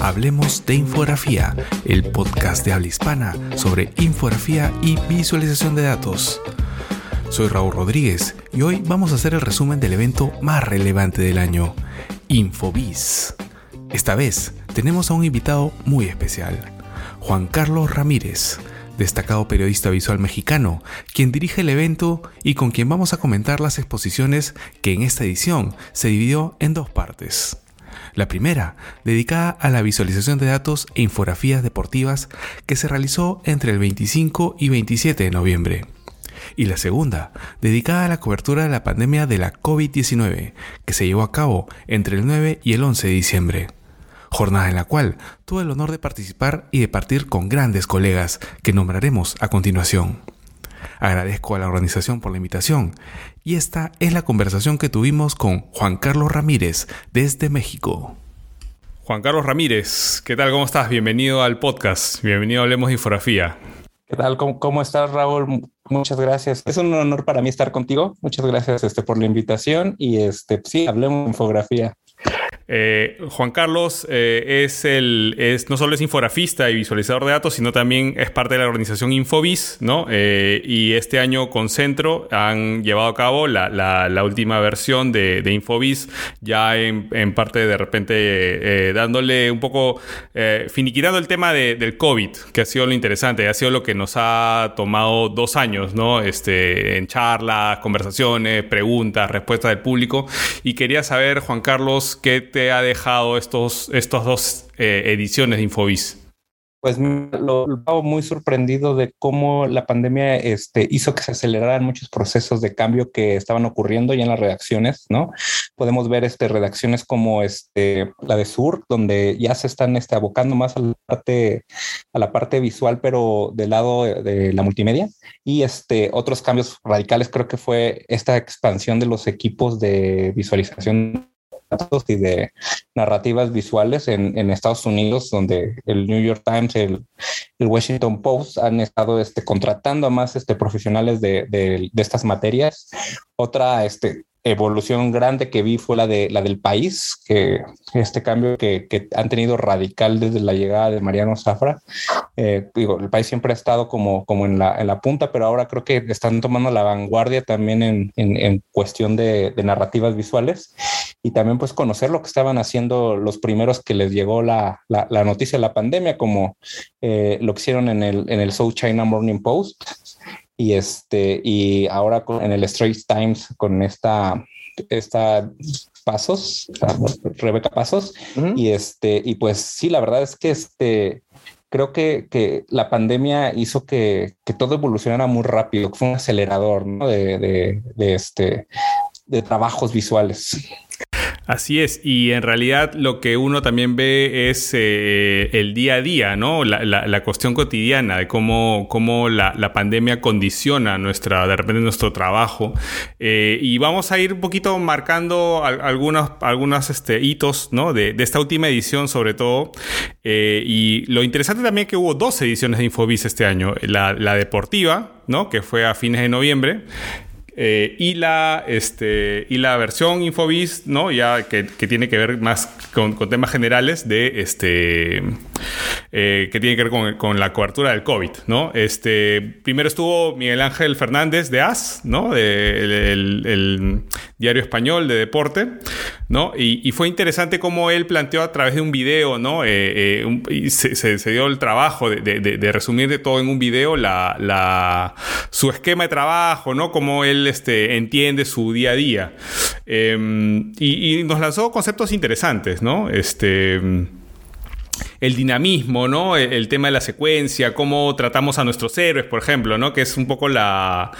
Hablemos de Infografía, el podcast de habla hispana sobre infografía y visualización de datos. Soy Raúl Rodríguez y hoy vamos a hacer el resumen del evento más relevante del año, Infobiz. Esta vez tenemos a un invitado muy especial, Juan Carlos Ramírez, destacado periodista visual mexicano, quien dirige el evento y con quien vamos a comentar las exposiciones que en esta edición se dividió en dos partes. La primera, dedicada a la visualización de datos e infografías deportivas que se realizó entre el 25 y 27 de noviembre. Y la segunda, dedicada a la cobertura de la pandemia de la COVID-19, que se llevó a cabo entre el 9 y el 11 de diciembre. Jornada en la cual tuve el honor de participar y de partir con grandes colegas que nombraremos a continuación. Agradezco a la organización por la invitación y esta es la conversación que tuvimos con Juan Carlos Ramírez desde México. Juan Carlos Ramírez, ¿qué tal? ¿Cómo estás? Bienvenido al podcast. Bienvenido a Hablemos de Infografía. ¿Qué tal? ¿Cómo, estás, Raúl? Muchas gracias. Es un honor para mí estar contigo. Muchas gracias este, por la invitación y este, sí, hablemos de infografía. Eh, Juan Carlos eh, es el, es, no solo es infografista y visualizador de datos, sino también es parte de la organización Infovis, ¿no? Eh, y este año con Centro han llevado a cabo la, la, última versión de, de ya en, en, parte de repente dándole un poco, finiquitando el tema de, del COVID, que ha sido lo interesante, ha sido lo que nos ha tomado dos años, ¿no? Este, en charlas, conversaciones, preguntas, respuestas del público. Y quería saber, Juan Carlos, qué te ha dejado estos, estos dos eh, ediciones de Infobis? Pues lo, lo muy sorprendido de cómo la pandemia este, hizo que se aceleraran muchos procesos de cambio que estaban ocurriendo ya en las redacciones, ¿no? Podemos ver este, redacciones como este, la de Sur, donde ya se están este, abocando más a la, parte, a la parte visual, pero del lado de, la multimedia. Y este, otros cambios radicales creo que fue esta expansión de los equipos de visualización y de narrativas visuales en, Estados Unidos, donde el New York Times, el, el Washington Post han estado este, contratando a más este, profesionales de, de, de estas materias. Otra este, evolución grande que vi fue la de la del país, que este cambio que, que han tenido radical desde la llegada de Mariano Zafra. Eh, digo, el país siempre ha estado como, como en, la, en la punta, pero ahora creo que están tomando la vanguardia también en, en, en cuestión de, de, narrativas visuales y también pues conocer lo que estaban haciendo los primeros que les llegó la, la, la noticia de la pandemia, como eh, lo que hicieron en el, en el South China Morning Post y este, y ahora en el Straits Times con esta, esta Pasos, Rebeca Pasos, y este, y pues sí, la verdad es que este, creo que, que la pandemia hizo que, que, todo evolucionara muy rápido, fue un acelerador ¿no? de, de, de, este, de trabajos visuales. Así es, y en realidad lo que uno también ve es eh, el día a día, ¿no? La, la, cuestión cotidiana de cómo, cómo la, la, pandemia condiciona nuestra, de repente nuestro trabajo. Eh, y vamos a ir un poquito marcando algunos, algunos este, hitos, ¿no? De, de, esta última edición sobre todo. Eh, y lo interesante también es que hubo dos ediciones de Infobis este año. La, la deportiva, ¿no? Que fue a fines de noviembre. Eh, y, la, este, y la versión Infobis, ¿no? Ya que, tiene que ver más con, con temas generales de este eh, que tiene que ver con, la cobertura del COVID, ¿no? Este, primero estuvo Miguel Ángel Fernández de AS, ¿no? De, el, diario español de deporte, ¿no? Y, fue interesante cómo él planteó a través de un video, ¿no? Eh, y se, se, dio el trabajo de, resumir de todo en un video la, su esquema de trabajo, ¿no? Cómo él este, entiende su día a día. Eh, y, y, nos lanzó conceptos interesantes, ¿no? Este el dinamismo, ¿no? El, tema de la secuencia, cómo tratamos a nuestros héroes, por ejemplo, ¿no? Que es un poco la,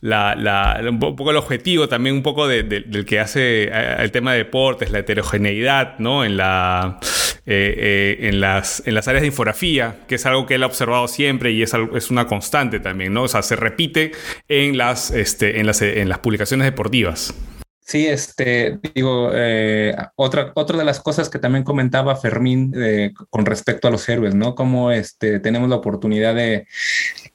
la, la un poco el objetivo también un poco de, de, del que hace eh, el tema de deportes, la heterogeneidad, ¿no? En la eh, eh, en, las, en las áreas de infografía, que es algo que él ha observado siempre y es, es una constante también, ¿no? O sea, se repite en las, este, en las, en las publicaciones deportivas. Sí, este, digo, eh, otra, otra de las cosas que también comentaba Fermín eh, con respecto a los héroes, ¿no? Como este, tenemos la oportunidad de,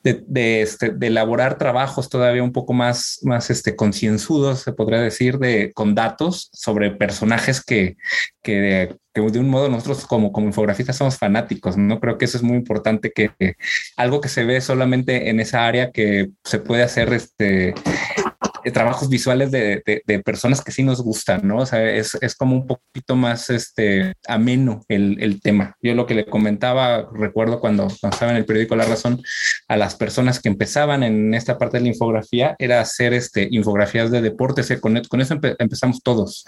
de, este, elaborar trabajos todavía un poco más, más este, concienzudos, se podría decir, de, con datos sobre personajes que, que, que de un modo nosotros como, como infografistas somos fanáticos, ¿no? Creo que eso es muy importante, que, que algo que se ve solamente en esa área que se puede hacer este, trabajos visuales de, de, personas que sí nos gustan, ¿no? O sea, es, es como un poquito más este, ameno el, el, tema. Yo lo que le comentaba, recuerdo cuando, cuando, estaba en el periódico La Razón, a las personas que empezaban en esta parte de la infografía, era hacer este, infografías de deportes. Con, con eso empe empezamos todos,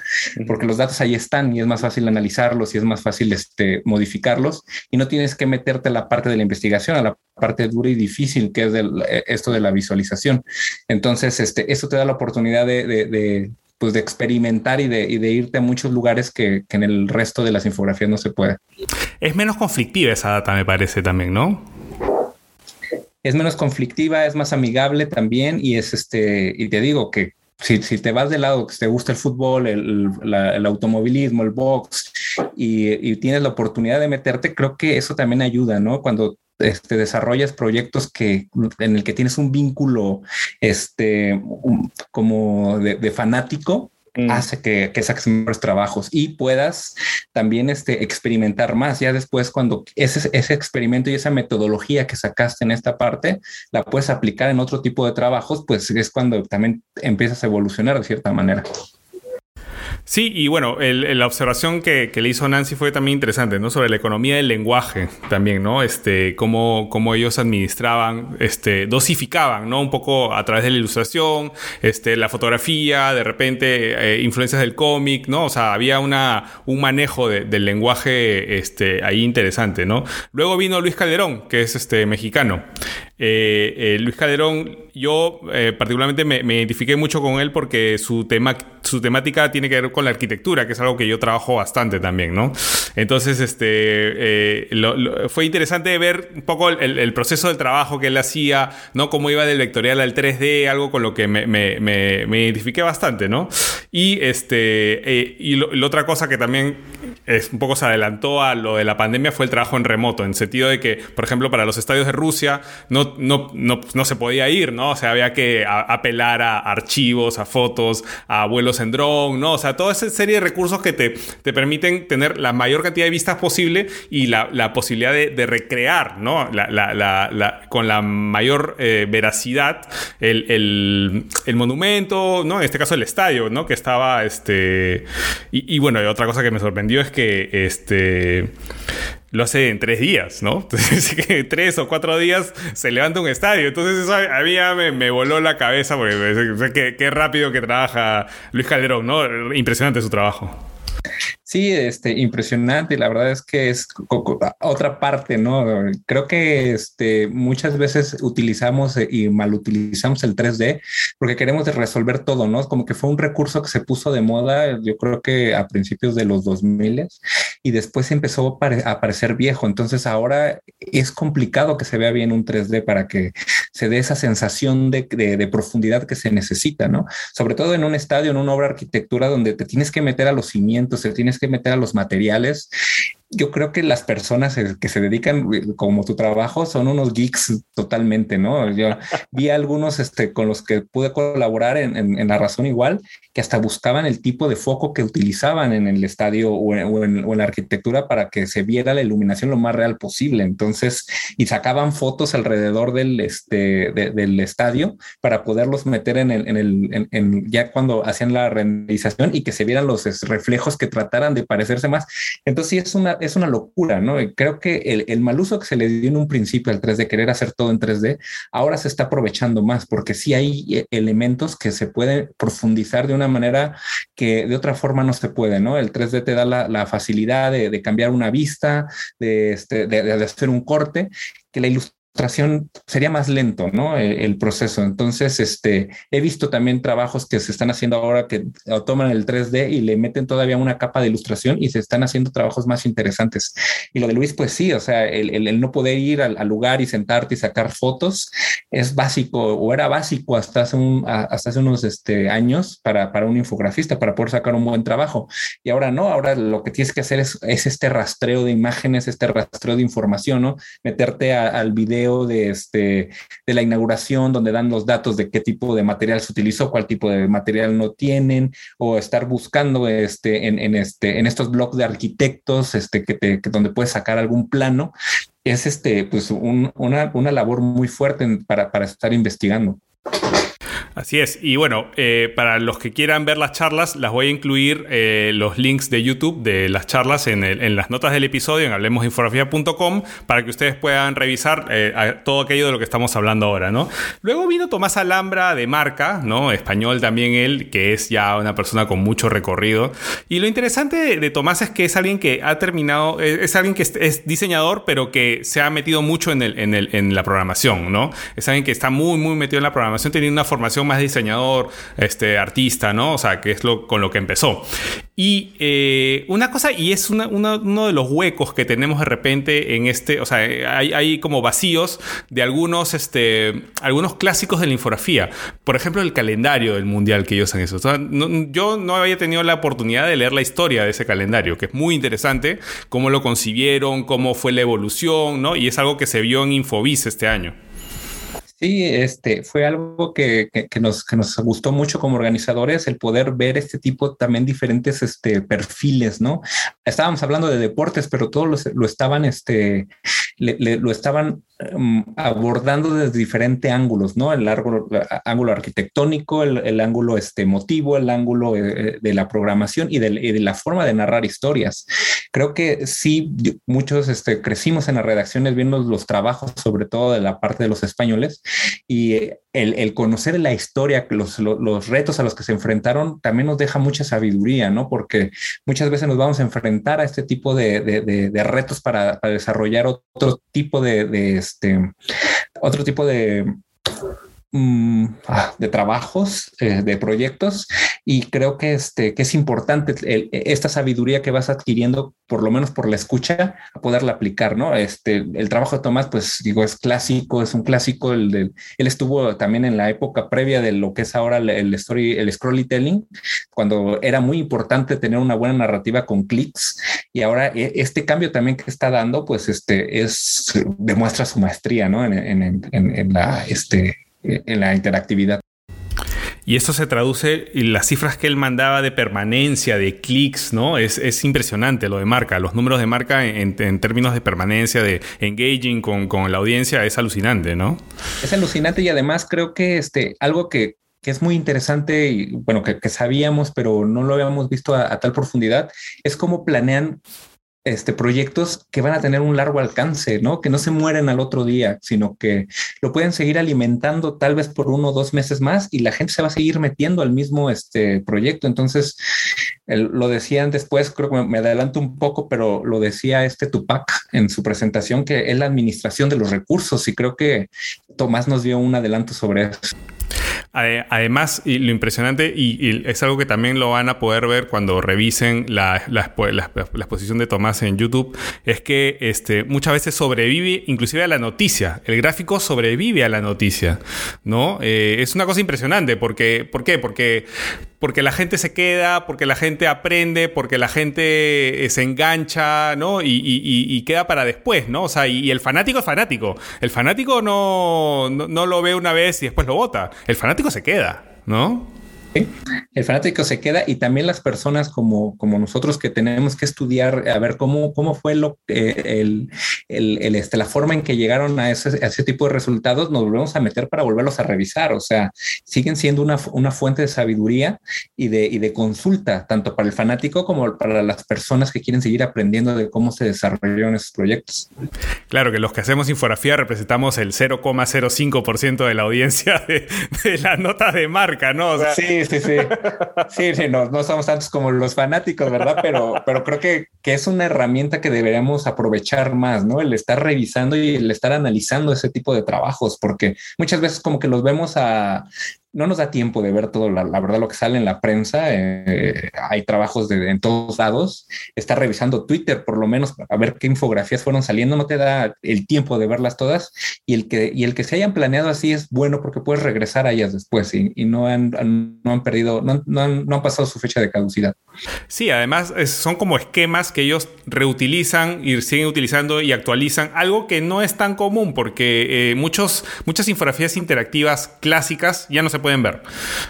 porque los datos ahí están y es más fácil analizarlos y es más fácil este, modificarlos y no tienes que meterte a la parte de la investigación, a la parte dura y difícil que es del, esto de la visualización. Entonces, este, eso te da la oportunidad de, de, de pues de experimentar y de, y de, irte a muchos lugares que, que, en el resto de las infografías no se puede. Es menos conflictiva esa data, me parece también, ¿no? Es menos conflictiva, es más amigable también y es este, y te digo que si, si te vas del lado que te gusta el fútbol, el, el automovilismo, el box y, y, tienes la oportunidad de meterte, creo que eso también ayuda, ¿no? Cuando este, desarrollas proyectos que, en el que tienes un vínculo este, como de, de fanático, mm. hace que, que, saques mejores trabajos y puedas también este, experimentar más. Ya después, cuando ese, ese experimento y esa metodología que sacaste en esta parte la puedes aplicar en otro tipo de trabajos, pues es cuando también empiezas a evolucionar de cierta manera. Sí, y bueno, el, la observación que, le hizo Nancy fue también interesante, ¿no? Sobre la economía del lenguaje también, ¿no? Este, cómo, cómo ellos administraban, este, dosificaban, ¿no? Un poco a través de la ilustración, este, la fotografía, de repente eh, influencias del cómic, ¿no? O sea, había una, un manejo de, del lenguaje este, ahí interesante, ¿no? Luego vino Luis Calderón, que es este, mexicano. Eh, eh, Luis Calderón, yo eh, particularmente me, me, identifiqué mucho con él porque su, tema, su temática tiene que ver con la arquitectura, que es algo que yo trabajo bastante también, ¿no? Entonces, este, fue interesante ver un poco el, proceso del trabajo que él hacía, ¿no? Cómo iba del vectorial al 3D, algo con lo que me, identifiqué bastante, ¿no? Y, este, y la otra cosa que también es, un poco se adelantó a lo de la pandemia fue el trabajo en remoto, en sentido de que, por ejemplo, para los estadios de Rusia no, no, no, no se podía ir, ¿no? O sea, había que apelar a archivos, a fotos, a vuelos en dron, ¿no? O sea, toda esa serie de recursos que te, te permiten tener la mayor cantidad de vistas posible y la, la posibilidad de, de, recrear, ¿no? La, la, con la mayor eh, veracidad el, el, el, monumento, ¿no? En este caso el estadio, ¿no? Que estaba, este... Y, bueno, otra cosa que me sorprendió es que, este lo hace en tres días, ¿no? Entonces, tres o cuatro días se levanta un estadio. Entonces, eso a mí ya me, voló la cabeza porque qué, rápido que trabaja Luis Calderón, ¿no? Impresionante su trabajo. Sí, este, impresionante. La verdad es que es otra parte, ¿no? Creo que este, muchas veces utilizamos eh, y mal utilizamos el 3D porque queremos resolver todo, ¿no? Como que fue un recurso que se puso de moda, yo creo que a principios de los 2000 y después empezó a parecer viejo. Entonces ahora es complicado que se vea bien un 3D para que se dé esa sensación de, profundidad que se necesita, ¿no? Sobre todo en un estadio, en una obra de arquitectura donde te tienes que meter a los cimientos, te tienes que meter a los materiales yo creo que las personas que se dedican como tu trabajo son unos geeks totalmente, ¿no? Yo vi algunos este, con los que pude colaborar en, La Razón igual, que hasta buscaban el tipo de foco que utilizaban en el estadio o en, o en, o en la arquitectura para que se viera la iluminación lo más real posible. Entonces, y sacaban fotos alrededor del, este, de, del estadio para poderlos meter en el, en el en, ya cuando hacían la renderización y que se vieran los reflejos que trataran de parecerse más. Entonces, sí es una es una locura, ¿no? Y creo que el, el, mal uso que se le dio en un principio al 3D, querer hacer todo en 3D, ahora se está aprovechando más porque sí hay eh, elementos que se pueden profundizar de una manera que de otra forma no se puede, ¿no? El 3D te da la, facilidad de, de, cambiar una vista, de, este, de, de hacer un corte, que la ilustración sería más lento, ¿no? El, el, proceso. Entonces, este, he visto también trabajos que se están haciendo ahora que toman el 3D y le meten todavía una capa de ilustración y se están haciendo trabajos más interesantes. Y lo de Luis, pues sí, o sea, el, el, el no poder ir al, al, lugar y sentarte y sacar fotos es básico o era básico hasta hace, un, hasta hace unos este, años para, para un infografista, para poder sacar un buen trabajo. Y ahora no, ahora lo que tienes que hacer es, es este rastreo de imágenes, este rastreo de información, ¿no? Meterte a, al video de, este, de la inauguración donde dan los datos de qué tipo de material se utilizó, cuál tipo de material no tienen, o estar buscando este, en, este, en estos blogs de arquitectos este, que te, donde puedes sacar algún plano. Es este, pues una, una labor muy fuerte para, para estar investigando. Así es. Y bueno, eh, para los que quieran ver las charlas, las voy a incluir eh, los links de YouTube de las charlas en, en, las notas del episodio en hablemosinfografía.com para que ustedes puedan revisar eh, todo aquello de lo que estamos hablando ahora, ¿no? Luego vino Tomás Alhambra de Marca, ¿no? Español también él, que es ya una persona con mucho recorrido. Y lo interesante de, Tomás es que es alguien que ha terminado, es, alguien que es, diseñador, pero que se ha metido mucho en, el, el, en la programación, ¿no? Es alguien que está muy, muy metido en la programación, tiene una formación más diseñador, este, artista, ¿no? O sea, que es lo, con lo que empezó. Y eh, una cosa, y es uno de los huecos que tenemos de repente en este, o sea, hay, hay, como vacíos de algunos, este, algunos clásicos de la infografía. Por ejemplo, el calendario del mundial que ellos han hecho. yo no había tenido la oportunidad de leer la historia de ese calendario, que es muy interesante, cómo lo concibieron, cómo fue la evolución, ¿no? Y es algo que se vio en Infobis este año. Sí, este fue algo que, que, nos, que nos gustó mucho como organizadores, el poder ver este tipo también diferentes este, perfiles, ¿no? Estábamos hablando de deportes, pero todos lo, estaban, este, lo estaban Em, abordando desde diferentes ángulos, ¿no? El ángulo, ángulo arquitectónico, el, ángulo este, emotivo, el ángulo eh, de, la programación y de, la forma de narrar historias. Creo que sí, muchos este, crecimos en las redacciones viendo los trabajos, sobre todo de la parte de los españoles, y eh, el, conocer la historia, los, los, retos a los que se enfrentaron, también nos deja mucha sabiduría, ¿no? Porque muchas veces nos vamos a enfrentar a este tipo de, de, retos para, desarrollar otro tipo de, este, otro tipo de de trabajos, eh, de proyectos, y creo que, este, que es importante esta sabiduría que vas adquiriendo, por lo menos por la escucha, a poderla aplicar, ¿no? Este, el trabajo de Tomás, pues digo, es clásico, es un clásico, el él estuvo también en la época previa de lo que es ahora el, story, el storytelling, cuando era muy importante tener una buena narrativa con clics, y ahora e, este cambio también que está dando, pues este, es, demuestra su maestría, ¿no? En, en, en la, este, en la interactividad. Y esto se traduce, y las cifras que él mandaba de permanencia, de clics, ¿no? Es, es impresionante lo de marca. Los números de marca en, términos de permanencia, de engaging con, con, la audiencia, es alucinante, ¿no? Es alucinante y además creo que este, algo que, que es muy interesante y bueno, que, que, sabíamos, pero no lo habíamos visto a, a tal profundidad, es cómo planean este, proyectos que van a tener un largo alcance, ¿no? Que no se mueren al otro día, sino que lo pueden seguir alimentando tal vez por uno o dos meses más y la gente se va a seguir metiendo al mismo este, proyecto. Entonces, lo decían después, creo que me adelanto un poco, pero lo decía este Tupac en su presentación, que es la administración de los recursos y creo que Tomás nos dio un adelanto sobre eso. Además, y lo impresionante, y, es algo que también lo van a poder ver cuando revisen la, la, exposición de Tomás en YouTube, es que este, muchas veces sobrevive inclusive a la noticia. El gráfico sobrevive a la noticia, ¿no? Eh, es una cosa impresionante, porque, ¿por qué? Porque porque la gente se queda, porque la gente aprende, porque la gente eh, se engancha, ¿no? Y, queda para después, ¿no? O sea, y, el fanático es fanático. El fanático no, no, lo ve una vez y después lo vota. El fanático se queda, ¿no? El fanático se queda y también las personas como, como nosotros que tenemos que estudiar a ver cómo, cómo fue lo, eh, el, el, este, la forma en que llegaron a ese, ese, tipo de resultados, nos volvemos a meter para volverlos a revisar. O sea, siguen siendo una, una fuente de sabiduría y de, y de consulta, tanto para el fanático como para las personas que quieren seguir aprendiendo de cómo se desarrollaron esos proyectos. Claro que los que hacemos infografía representamos el 0,05% de la audiencia de, de las notas de marca, ¿no? O sea, sí, sí, sí. Sí, no, no somos tantos como los fanáticos, ¿verdad? Pero, pero creo que, que, es una herramienta que deberíamos aprovechar más, ¿no? El estar revisando y el estar analizando ese tipo de trabajos, porque muchas veces como que los vemos a no nos da tiempo de ver todo, la, verdad, lo que sale en la prensa. Eh, hay trabajos de, en todos lados. Está revisando Twitter, por lo menos, a ver qué infografías fueron saliendo. No te da el tiempo de verlas todas. Y el que, y el que se hayan planeado así es bueno porque puedes regresar a ellas después y, no, han, no han perdido, no, no, han, no han pasado su fecha de caducidad. Sí, además son como esquemas que ellos reutilizan y siguen utilizando y actualizan, algo que no es tan común porque eh, muchos, muchas infografías interactivas clásicas ya no se pueden ver.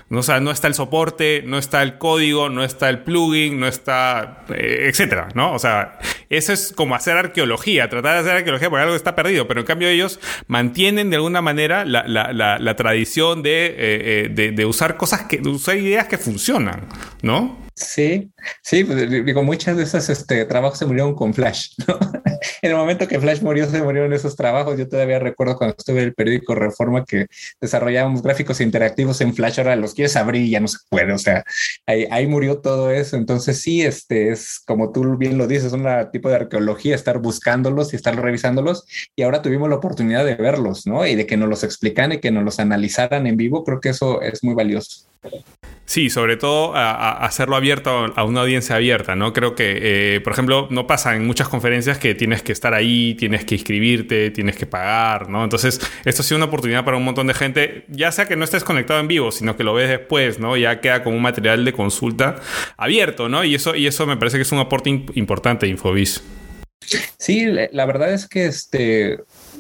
O sea, no está el soporte, no está el código, no está el plugin, no está, eh, etcétera, ¿no? O sea, eso es como hacer arqueología, tratar de hacer arqueología porque algo está perdido, pero en cambio ellos mantienen de alguna manera la, tradición de, eh, de, usar cosas que, de usar ideas que funcionan, ¿no? Sí, sí, pues, digo, muchas de esas este, trabajos se murieron con Flash, ¿no? en el momento que Flash murió, se murieron esos trabajos. Yo todavía recuerdo cuando estuve en el periódico Reforma que desarrollábamos gráficos interactivos en Flash, ahora los quieres abrir y ya no se puede, o sea, ahí, murió todo eso. Entonces sí, este es, como tú bien lo dices, un tipo de arqueología, estar buscándolos y estar revisándolos, y ahora tuvimos la oportunidad de verlos, ¿no? Y de que nos los explican y que nos los analizaran en vivo, creo que eso es muy valioso. Sí, sobre todo a, hacerlo abierto a una audiencia abierta, ¿no? Creo que, eh, por ejemplo, no pasa en muchas conferencias que tienes que estar ahí, tienes que inscribirte, tienes que pagar, ¿no? Entonces, esto ha sido una oportunidad para un montón de gente, ya sea que no estés conectado en vivo, sino que lo ves después, ¿no? Ya queda como un material de consulta abierto, ¿no? Y eso, y eso me parece que es un aporte importante de. Sí, la verdad es que este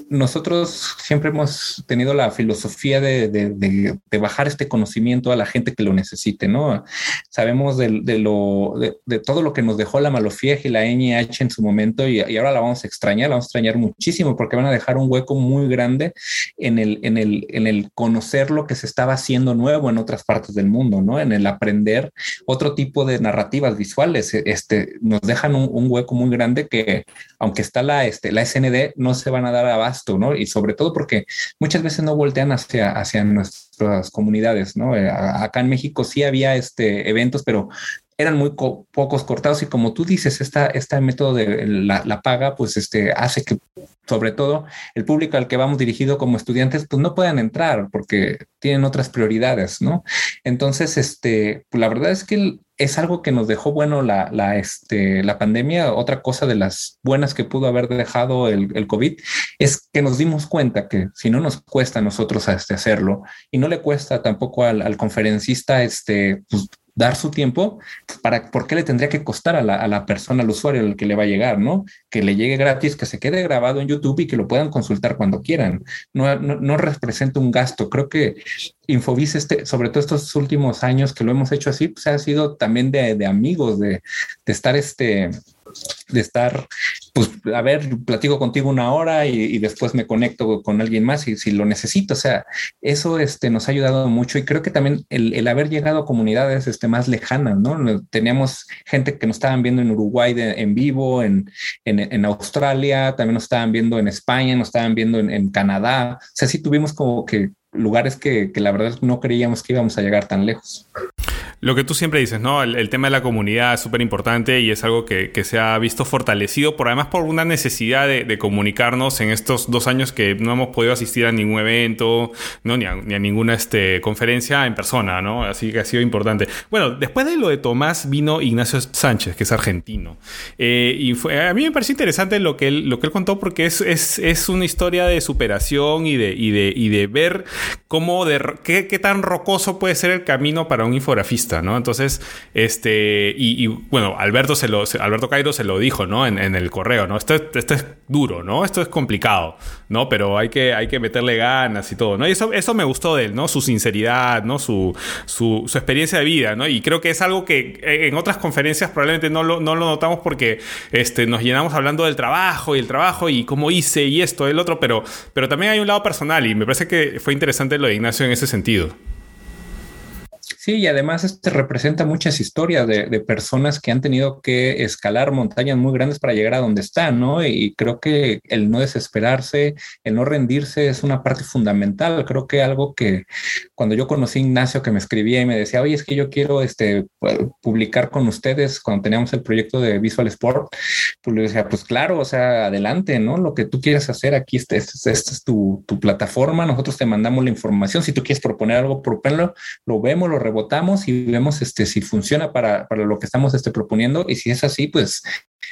nosotros siempre hemos tenido la filosofía de, bajar este conocimiento a la gente que lo necesite, ¿no? Sabemos de, lo, de, todo lo que nos dejó la Malofieja y la NIH en su momento y, ahora la vamos a extrañar, la vamos a extrañar muchísimo porque van a dejar un hueco muy grande en el, en el, en el conocer lo que se estaba haciendo nuevo en otras partes del mundo, ¿no? En el aprender otro tipo de narrativas visuales. Este, nos dejan un, un hueco muy grande que, aunque está la, este, la SND, no se van a dar abasto ¿no? Y sobre todo porque muchas veces no voltean hacia, hacia nuestras comunidades, ¿no? Eh, acá en México sí había este, eventos, pero eran muy pocos cortados y como tú dices, esta, este método de la, paga, pues este, hace que sobre todo el público al que vamos dirigido como estudiantes, pues no puedan entrar porque tienen otras prioridades, ¿no? Entonces, este, pues la verdad es que es algo que nos dejó bueno la, la, este, la pandemia. Otra cosa de las buenas que pudo haber dejado el, el, COVID es que nos dimos cuenta que si no nos cuesta a nosotros este, hacerlo y no le cuesta tampoco al, al conferencista este, pues, dar su tiempo, para, ¿por qué le tendría que costar a la, a la, persona, al usuario, al que le va a llegar, ¿no? Que le llegue gratis, que se quede grabado en YouTube y que lo puedan consultar cuando quieran. No, no, representa un gasto. Creo que Infobis, este, sobre todo estos últimos años que lo hemos hecho así, pues ha sido también de, de amigos, de, de estar este, de estar, pues, a ver, platico contigo una hora y, después me conecto con alguien más y si lo necesito. O sea, eso este, nos ha ayudado mucho y creo que también el, haber llegado a comunidades este, más lejanas, ¿no? Teníamos gente que nos estaban viendo en Uruguay en vivo, en, en, Australia, también nos estaban viendo en España, nos estaban viendo en, en Canadá. O sea, sí tuvimos como que lugares que, que la verdad no creíamos que íbamos a llegar tan lejos. Lo que tú siempre dices, ¿no? El, tema de la comunidad es súper importante y es algo que, se ha visto fortalecido, por además por una necesidad de, comunicarnos en estos dos años que no hemos podido asistir a ningún evento, ¿no? Ni a, ninguna este, conferencia en persona, ¿no? Así que ha sido importante. Bueno, después de lo de Tomás vino Ignacio Sánchez, que es argentino. Eh, y a mí me pareció interesante lo que él, lo que él contó porque es, es, una historia de superación y de, y de, y de ver cómo, de, qué, qué tan rocoso puede ser el camino para un infografista ¿no? Entonces, este, y, bueno, Alberto se lo, Alberto Cairo se lo dijo, ¿no? En, el correo, ¿no? Esto, esto es duro, ¿no? Esto es complicado, ¿no? Pero hay que, hay que meterle ganas y todo, ¿no? Y eso, eso me gustó de él, ¿no? Su sinceridad, ¿no? Su, su, experiencia de vida, ¿no? Y creo que es algo que en otras conferencias probablemente no lo, no lo notamos porque este, nos llenamos hablando del trabajo y el trabajo y cómo hice y esto, el otro, pero, pero también hay un lado personal y me parece que fue interesante lo de Ignacio en ese sentido. Sí, y además este representa muchas historias de, de, personas que han tenido que escalar montañas muy grandes para llegar a donde están, ¿no? Y creo que el no desesperarse, el no rendirse es una parte fundamental. Creo que algo que cuando yo conocí a Ignacio que me escribía y me decía, oye, es que yo quiero este, publicar con ustedes cuando teníamos el proyecto de Visual Sport, pues le decía, pues claro, o sea, adelante, ¿no? Lo que tú quieras hacer aquí, esta este, este es tu, tu, plataforma, nosotros te mandamos la información, si tú quieres proponer algo, proponlo, lo vemos, lo rebotamos y vemos este, si funciona para, para lo que estamos este, proponiendo y si es así, pues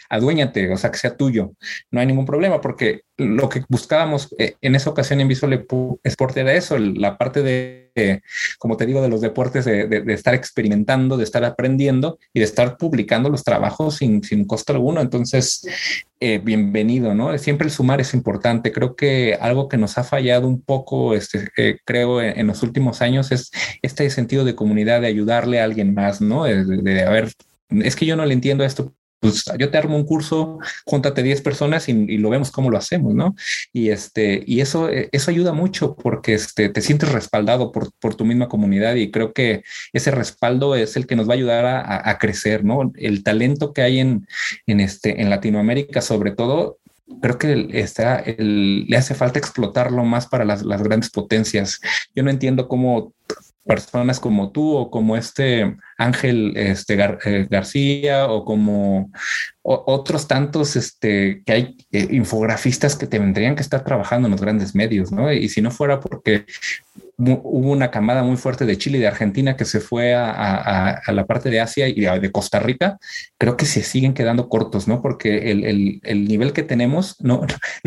aduéñate, o sea, que sea tuyo. No hay ningún problema porque lo que buscábamos eh, en esa ocasión en Visual Sport era eso, la parte de, como te digo, de los deportes, de, estar experimentando, de estar aprendiendo y de estar publicando los trabajos sin, sin costo alguno. Entonces, eh, bienvenido, ¿no? Siempre el sumar es importante. Creo que algo que nos ha fallado un poco, este, eh, creo, en, los últimos años es este sentido de comunidad, de ayudarle a alguien más, ¿no? De, de, ver, es que yo no le entiendo esto, pues yo te armo un curso, júntate 10 personas y, lo vemos cómo lo hacemos, ¿no? Y este, y eso, eh, eso ayuda mucho porque este, te sientes respaldado por, por tu misma comunidad y creo que ese respaldo es el que nos va a ayudar a, a crecer, ¿no? El talento que hay en, en, este, en Latinoamérica, sobre todo, creo que está, el, le hace falta explotarlo más para las, las, grandes potencias. Yo no entiendo cómo personas como tú o como este Ángel este, eh, García o como otros tantos este, que hay eh, infografistas que tendrían que estar trabajando en los grandes medios, ¿no? Y si no fuera porque hubo una camada muy fuerte de Chile y de Argentina que se fue a, la parte de Asia y de Costa Rica, creo que se siguen quedando cortos, ¿no? Porque el, el, nivel que tenemos no,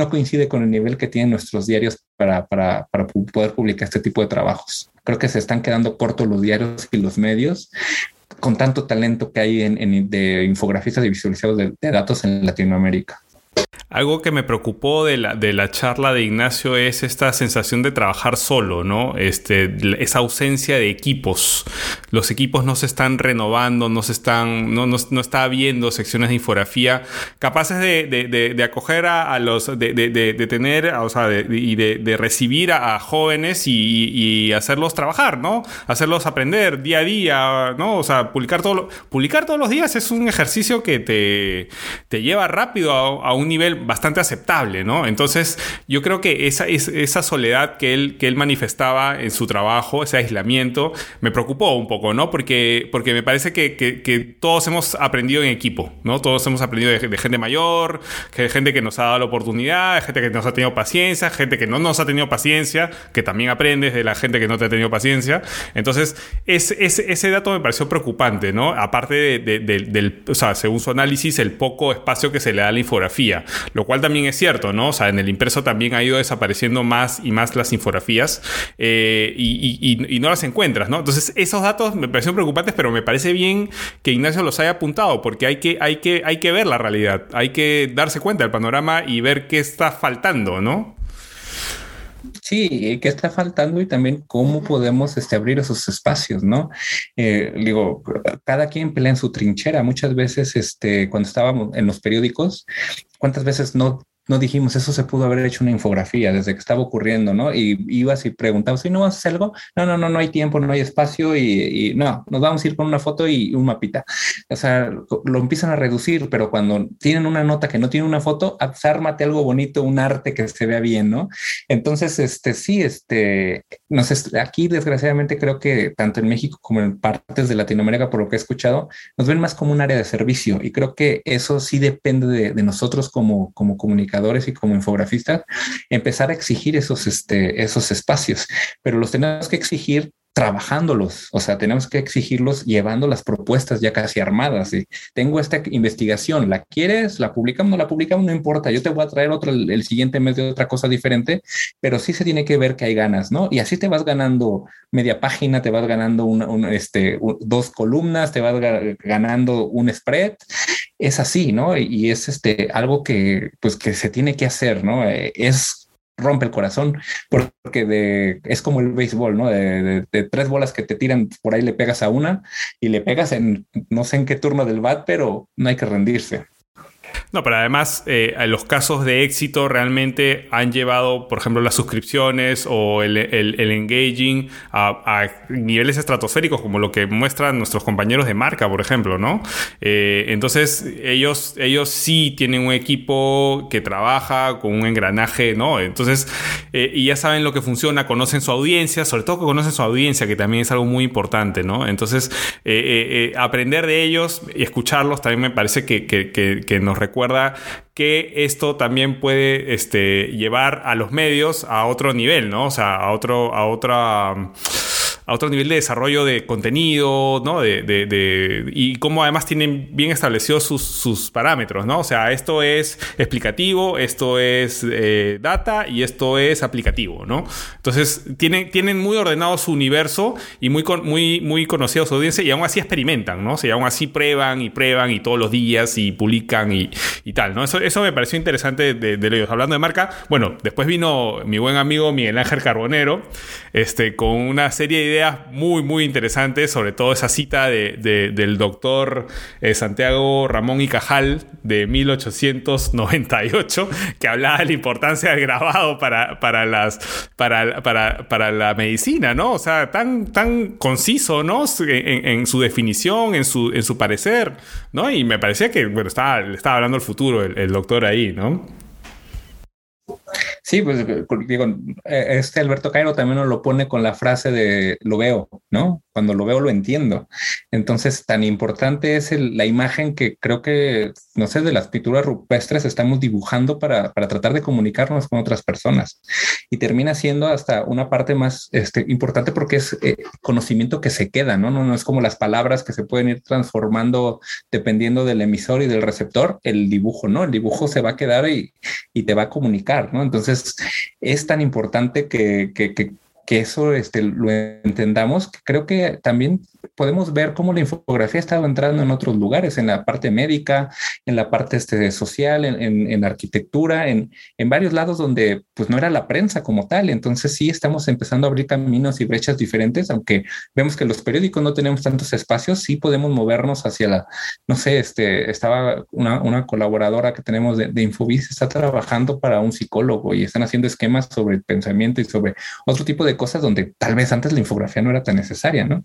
coincide con el nivel que tienen nuestros diarios para, poder publicar este tipo de trabajos. Creo que se están quedando cortos los diarios y los medios con tanto talento que hay en, de infografistas y visualizados de datos en Latinoamérica. Algo que me preocupó de la, de la charla de Ignacio es esta sensación de trabajar solo, ¿no? Este, esa ausencia de equipos. Los equipos no se están renovando, no se están, no, no, no está habiendo secciones de infografía capaces de, de, de acoger a, los, de, tener, o sea, y de, recibir a, jóvenes y, y, hacerlos trabajar, ¿no? Hacerlos aprender día a día, ¿no? O sea, publicar, todo, publicar todos los días es un ejercicio que te, te lleva rápido a, a un nivel bastante aceptable, ¿no? Entonces, yo creo que esa, esa soledad que él, que él manifestaba en su trabajo, ese aislamiento, me preocupó un poco, ¿no? Porque, porque me parece que, que, todos hemos aprendido en equipo, ¿no? Todos hemos aprendido de, gente mayor, de gente que nos ha dado la oportunidad, gente que nos ha tenido paciencia, gente que no nos ha tenido paciencia, que también aprendes de la gente que no te ha tenido paciencia. Entonces, es, ese dato me pareció preocupante, ¿no? Aparte de, del, o sea, según su análisis, el poco espacio que se le da a la infografía lo cual también es cierto, ¿no? O sea, en el impreso también ha ido desapareciendo más y más las infografías eh, y, no las encuentras, ¿no? Entonces, esos datos me parecen preocupantes, pero me parece bien que Ignacio los haya apuntado, porque hay que, hay que, hay que ver la realidad, hay que darse cuenta del panorama y ver qué está faltando, ¿no? Sí, qué está faltando y también cómo podemos este, abrir esos espacios, ¿no? Eh, digo, cada quien pelea en su trinchera. Muchas veces, este, cuando estábamos en los periódicos, ¿cuántas veces no no dijimos, eso se pudo haber hecho una infografía desde que estaba ocurriendo, ¿no? Y ibas y preguntabas, ¿y no vas a hacer algo? No, no, no, no hay tiempo, no hay espacio y, no, nos vamos a ir con una foto y un mapita. O sea, lo empiezan a reducir, pero cuando tienen una nota que no tiene una foto, ármate algo bonito, un arte que se vea bien, ¿no? Entonces, este, sí, este, no sé, aquí desgraciadamente creo que tanto en México como en partes de Latinoamérica, por lo que he escuchado, nos ven más como un área de servicio y creo que eso sí depende de, nosotros como, como comunicadores y como infografistas, empezar a exigir esos, este, esos espacios, pero los tenemos que exigir trabajándolos, o sea, tenemos que exigirlos llevando las propuestas ya casi armadas. Y tengo esta investigación, ¿la quieres? ¿La publicamos? No la publicamos, no importa. Yo te voy a traer otro el, siguiente mes de otra cosa diferente, pero sí se tiene que ver que hay ganas, ¿no? Y así te vas ganando media página, te vas ganando una, este, dos columnas, te vas ganando un spread es así, ¿no? Y es este algo que pues que se tiene que hacer, ¿no? Eh, es rompe el corazón porque de, es como el béisbol, ¿no? De, tres bolas que te tiran por ahí le pegas a una y le pegas en no sé en qué turno del bat, pero no hay que rendirse. No, pero además eh, los casos de éxito realmente han llevado, por ejemplo, las suscripciones o el, engaging a, niveles estratosféricos como lo que muestran nuestros compañeros de marca, por ejemplo, ¿no? Eh, entonces, ellos, ellos sí tienen un equipo que trabaja con un engranaje, ¿no? Entonces, eh, y ya saben lo que funciona, conocen su audiencia, sobre todo que conocen su audiencia, que también es algo muy importante, ¿no? Entonces, aprender de ellos y escucharlos también me parece que, que nos recuerda que esto también puede este, llevar a los medios a otro nivel, ¿no? O sea, a otro, a otra a otro nivel de desarrollo de contenido, ¿no? De, de, y cómo además tienen bien establecidos sus, parámetros, ¿no? O sea, esto es explicativo, esto es eh, data y esto es aplicativo, ¿no? Entonces, tienen, tienen muy ordenado su universo y muy, muy, muy conocido su audiencia y aún así experimentan, ¿no? O sea, aún así prueban y prueban y todos los días y publican y, y tal, ¿no? Eso, eso me pareció interesante de, de ellos. Hablando de marca, bueno, después vino mi buen amigo Miguel Ángel Carbonero, este, con una serie de ideas muy, muy interesantes, sobre todo esa cita de, del doctor eh, Santiago Ramón y Cajal de 1898, que hablaba de la importancia del grabado para, para, las, para, para, para la medicina, ¿no? O sea, tan, tan conciso, ¿no? En, su definición, en su, en su parecer, ¿no? Y me parecía que, bueno, estaba, estaba hablando el futuro el, el doctor ahí, ¿no? Sí, pues digo, eh, este Alberto Cairo también nos lo pone con la frase de lo veo, ¿no? Cuando lo veo lo entiendo. Entonces, tan importante es la imagen que creo que, no sé, de las pinturas rupestres estamos dibujando para, para tratar de comunicarnos con otras personas. Y termina siendo hasta una parte más este, importante porque es eh, conocimiento que se queda, ¿no? ¿no? No es como las palabras que se pueden ir transformando dependiendo del emisor y del receptor, el dibujo, ¿no? El dibujo se va a quedar y, y te va a comunicar, ¿no? Entonces, es tan importante que, que, que eso este, lo entendamos, creo que también podemos ver cómo la infografía ha estado entrando en otros lugares, en la parte médica, en la parte este, social, en, en, arquitectura, en, varios lados donde pues no era la prensa como tal. Entonces sí estamos empezando a abrir caminos y brechas diferentes, aunque vemos que los periódicos no tenemos tantos espacios, sí podemos movernos hacia la, no sé, este, estaba una, colaboradora que tenemos de, de Infobis, está trabajando para un psicólogo y están haciendo esquemas sobre el pensamiento y sobre otro tipo de cosas donde tal vez antes la infografía no era tan necesaria, ¿no?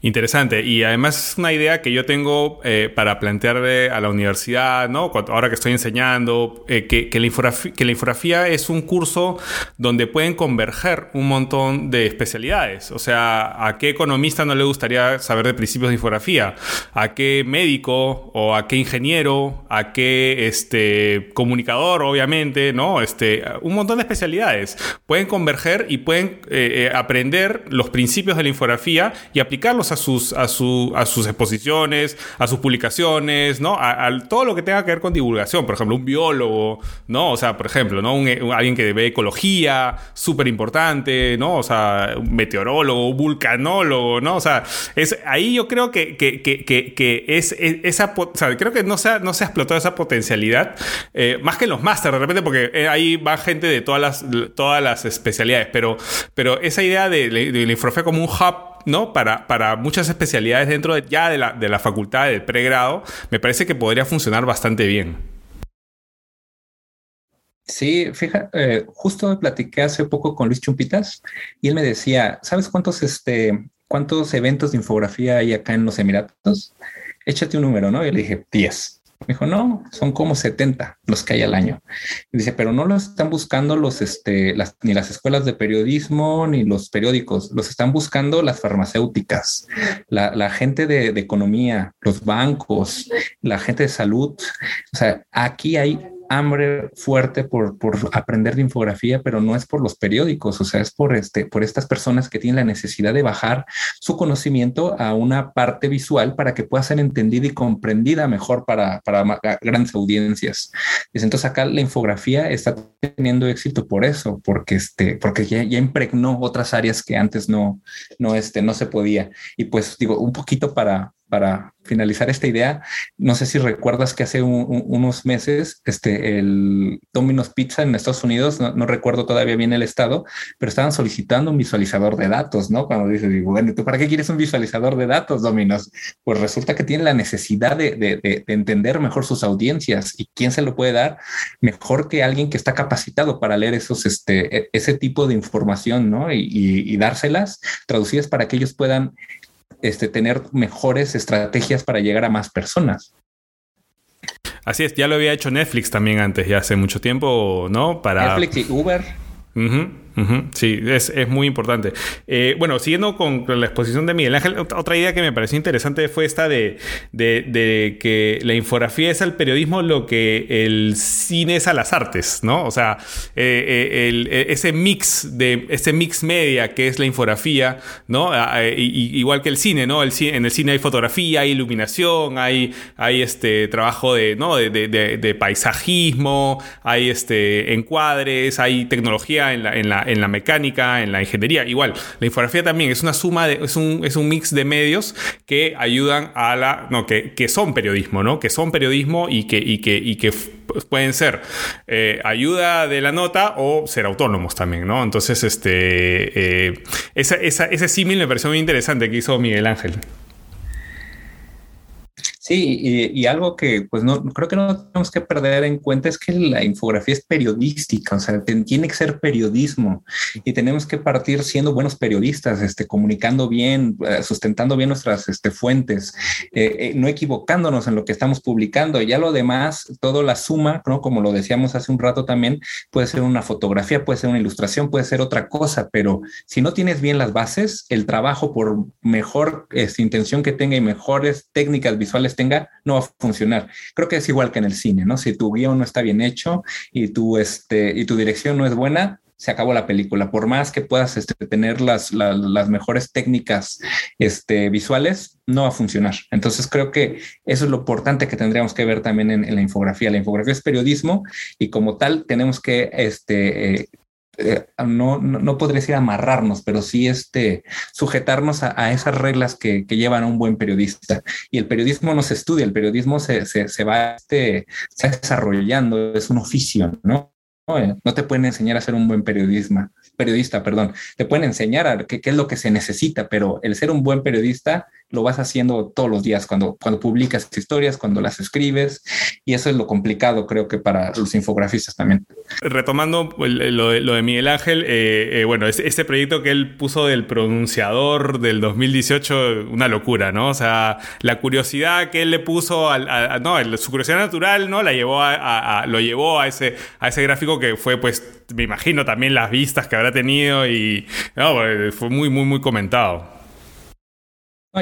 Interesante. Y además es una idea que yo tengo eh, para plantearle a la universidad, ¿no? Ahora que estoy enseñando, eh, que, la infografía, que la infografía es un curso donde pueden converger un montón de especialidades. O sea, ¿a qué economista no le gustaría saber de principios de infografía? ¿A qué médico o a qué ingeniero? ¿A qué este, comunicador, obviamente? ¿No? Este, un montón de especialidades. Pueden converger y pueden eh, aprender los principios de la infografía y aplicarlos a sus, a, su, a sus exposiciones, a sus publicaciones, ¿no? A, todo lo que tenga que ver con divulgación. Por ejemplo, un biólogo, ¿no? O sea, por ejemplo, ¿no? Un, alguien que ve ecología, súper importante, ¿no? O sea, un meteorólogo, un vulcanólogo, ¿no? O sea, es, ahí yo creo que, que, que, que es, esa, o creo que no se ha, no se ha explotado esa potencialidad, eh, más que en los másteres de repente, porque eh, ahí va gente de todas las, todas las especialidades, pero, pero esa idea de, de, de la infografía como un hub ¿no? Para, para muchas especialidades dentro de, ya de la, de la facultad del pregrado, me parece que podría funcionar bastante bien. Sí, fíjate, eh, justo platiqué hace poco con Luis Chumpitas y él me decía, ¿sabes cuántos, este, cuántos eventos de infografía hay acá en los Emiratos? Échate un número, ¿no? Y le dije, 10. Me dijo, no, son como 70 los que hay al año. Dice, pero no los están buscando los, este, las, ni las escuelas de periodismo ni los periódicos, los están buscando las farmacéuticas, la, la gente de, de economía, los bancos, la gente de salud. O sea, aquí hay hambre fuerte por, por, aprender de infografía, pero no es por los periódicos, o sea, es por, este, por estas personas que tienen la necesidad de bajar su conocimiento a una parte visual para que pueda ser entendida y comprendida mejor para, para grandes audiencias. Entonces acá la infografía está teniendo éxito por eso, porque, este, porque ya, ya impregnó otras áreas que antes no, no, este, no se podía. Y pues digo, un poquito para, para finalizar esta idea, no sé si recuerdas que hace unos meses este, el Domino's Pizza en Estados Unidos, no, recuerdo todavía bien el estado, pero estaban solicitando un visualizador de datos, ¿no? Cuando dices, bueno, ¿tú para qué quieres un visualizador de datos, Domino's? Pues resulta que tiene la necesidad de, entender mejor sus audiencias y quién se lo puede dar mejor que alguien que está capacitado para leer esos, este, e, ese tipo de información, ¿no? Y, y dárselas traducidas para que ellos puedan este, tener mejores estrategias para llegar a más personas. Así es, ya lo había hecho Netflix también antes, ya hace mucho tiempo, ¿no? Para Netflix y Uber. Sí, es, muy importante. Eh, bueno, siguiendo con, la exposición de Miguel Ángel, otra idea que me pareció interesante fue esta de, que la infografía es al periodismo lo que el cine es a las artes, ¿no? O sea, eh, eh, ese mix de ese mix media que es la infografía, ¿no? igual que el cine, ¿no? El, en el cine hay fotografía, hay iluminación, hay, hay este trabajo de, ¿no? de, paisajismo, hay este encuadres, hay tecnología en la, en la en la mecánica, en la ingeniería. Igual, la infografía también es una suma, de, es, un, es un mix de medios que ayudan a la, no, que, que son periodismo, ¿no? Que son periodismo y que, y que, y que pueden ser eh, ayuda de la nota o ser autónomos también, ¿no? Entonces, este, eh, ese símil me pareció muy interesante que hizo Miguel Ángel. Sí, y, algo que pues no creo que no tenemos que perder en cuenta es que la infografía es periodística, o sea, tiene que ser periodismo y tenemos que partir siendo buenos periodistas, este, comunicando bien, eh, sustentando bien nuestras este, fuentes, eh, eh, no equivocándonos en lo que estamos publicando. Ya lo demás, todo la suma, ¿no? Como lo decíamos hace un rato también, puede ser una fotografía, puede ser una ilustración, puede ser otra cosa, pero si no tienes bien las bases, el trabajo, por mejor este, intención que tenga y mejores técnicas visuales tenga, no va a funcionar. Creo que es igual que en el cine, ¿no? Si tu guion no está bien hecho y tu, este, y tu dirección no es buena, se acabó la película. Por más que puedas este, tener las, las, mejores técnicas este, visuales, no va a funcionar. Entonces creo que eso es lo importante que tendríamos que ver también en, la infografía. La infografía es periodismo y como tal tenemos que este, eh, eh, no, no, podría decir amarrarnos, pero sí este, sujetarnos a, esas reglas que, llevan a un buen periodista. Y el periodismo no se estudia, el periodismo se, se, va este, se desarrollando, es un oficio, ¿no? No te pueden enseñar a ser un buen periodismo, periodista, perdón. Te pueden enseñar a qué, qué es lo que se necesita, pero el ser un buen periodista lo vas haciendo todos los días cuando, cuando publicas historias, cuando las escribes, y eso es lo complicado, creo que para los infografistas también. Retomando lo, de, Miguel Ángel, eh, eh, bueno, este proyecto que él puso del pronunciador del 2018, una locura, ¿no? O sea, la curiosidad que él le puso, al, no, su curiosidad natural, ¿no? La llevó a, lo llevó a ese, a ese gráfico que fue, pues, me imagino también las vistas que habrá tenido y, no, fue muy, muy, muy comentado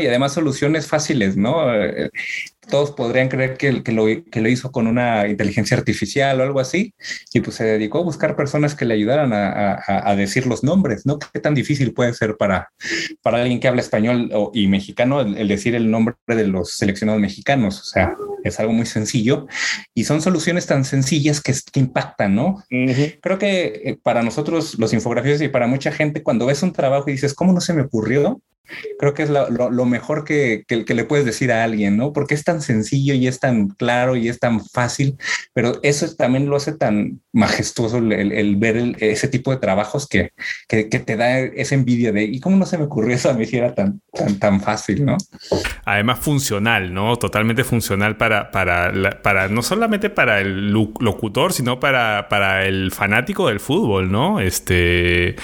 y además soluciones fáciles, ¿no? Todos podrían creer que, que, lo, que lo hizo con una inteligencia artificial o algo así, y pues se dedicó a buscar personas que le ayudaran a, a, decir los nombres, ¿no? ¿Qué tan difícil puede ser para, para alguien que habla español y mexicano el, decir el nombre de los seleccionados mexicanos? O sea, es algo muy sencillo y son soluciones tan sencillas que, que impactan, ¿no? Creo que eh, para nosotros, los infografías y para mucha gente, cuando ves un trabajo y dices, ¿cómo no se me ocurrió? Creo que es lo, mejor que, que, le puedes decir a alguien, ¿no? Porque es tan sencillo y es tan claro y es tan fácil, pero eso también lo hace tan majestuoso el, ver ese tipo de trabajos que, que, te da esa envidia de, ¿y cómo no se me ocurrió eso a mí si era tan, tan, tan fácil, ¿no? Además funcional, ¿no? Totalmente funcional para, para, para no solamente para el locutor, sino para, para el fanático del fútbol, ¿no? Este,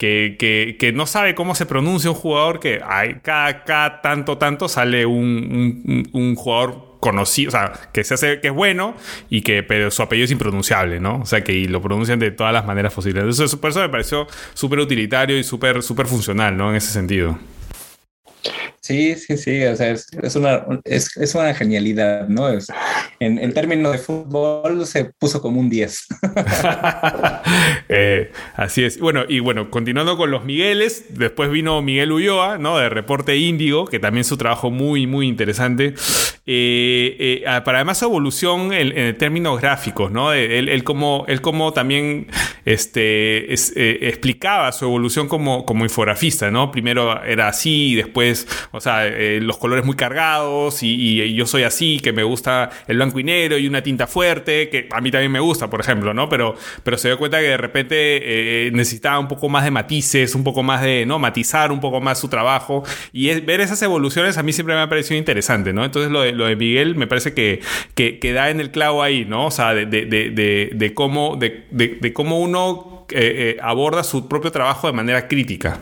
que, que, que no sabe cómo se pronuncia un jugador que hay, cada, tanto, tanto sale un, un, jugador conocido, o sea, que se hace que es bueno y que pero su apellido es impronunciable, ¿no? O sea, que lo pronuncian de todas las maneras posibles. Eso, por eso me pareció súper utilitario y súper súper funcional, ¿no? En ese sentido. Sí, sí, sí, o sea, es, una, es, una genialidad, ¿no? Es, en, términos de fútbol se puso como un 10. Eh, así es. Bueno, y bueno, continuando con los Migueles, después vino Miguel Ulloa, ¿no? De Reporte Índigo, que también su trabajo muy, muy interesante. Eh, eh, ah, para además su evolución en, términos gráficos, ¿no? Él, como, él como también este, explicaba su evolución como, como infografista, ¿no? Primero era así, después, o sea, los colores muy cargados y, y yo soy así, que me gusta el blanco y negro y una tinta fuerte, que a mí también me gusta, por ejemplo, ¿no? Pero, pero se dio cuenta que de repente eh, necesitaba un poco más de matices, un poco más de, ¿no? Matizar un poco más su trabajo. Y ver esas evoluciones a mí siempre me ha parecido interesante, ¿no? Entonces lo de, lo de Miguel me parece que, que, da en el clavo ahí, ¿no? O sea, de, de, de, de cómo, de, cómo uno eh, eh, aborda su propio trabajo de manera crítica.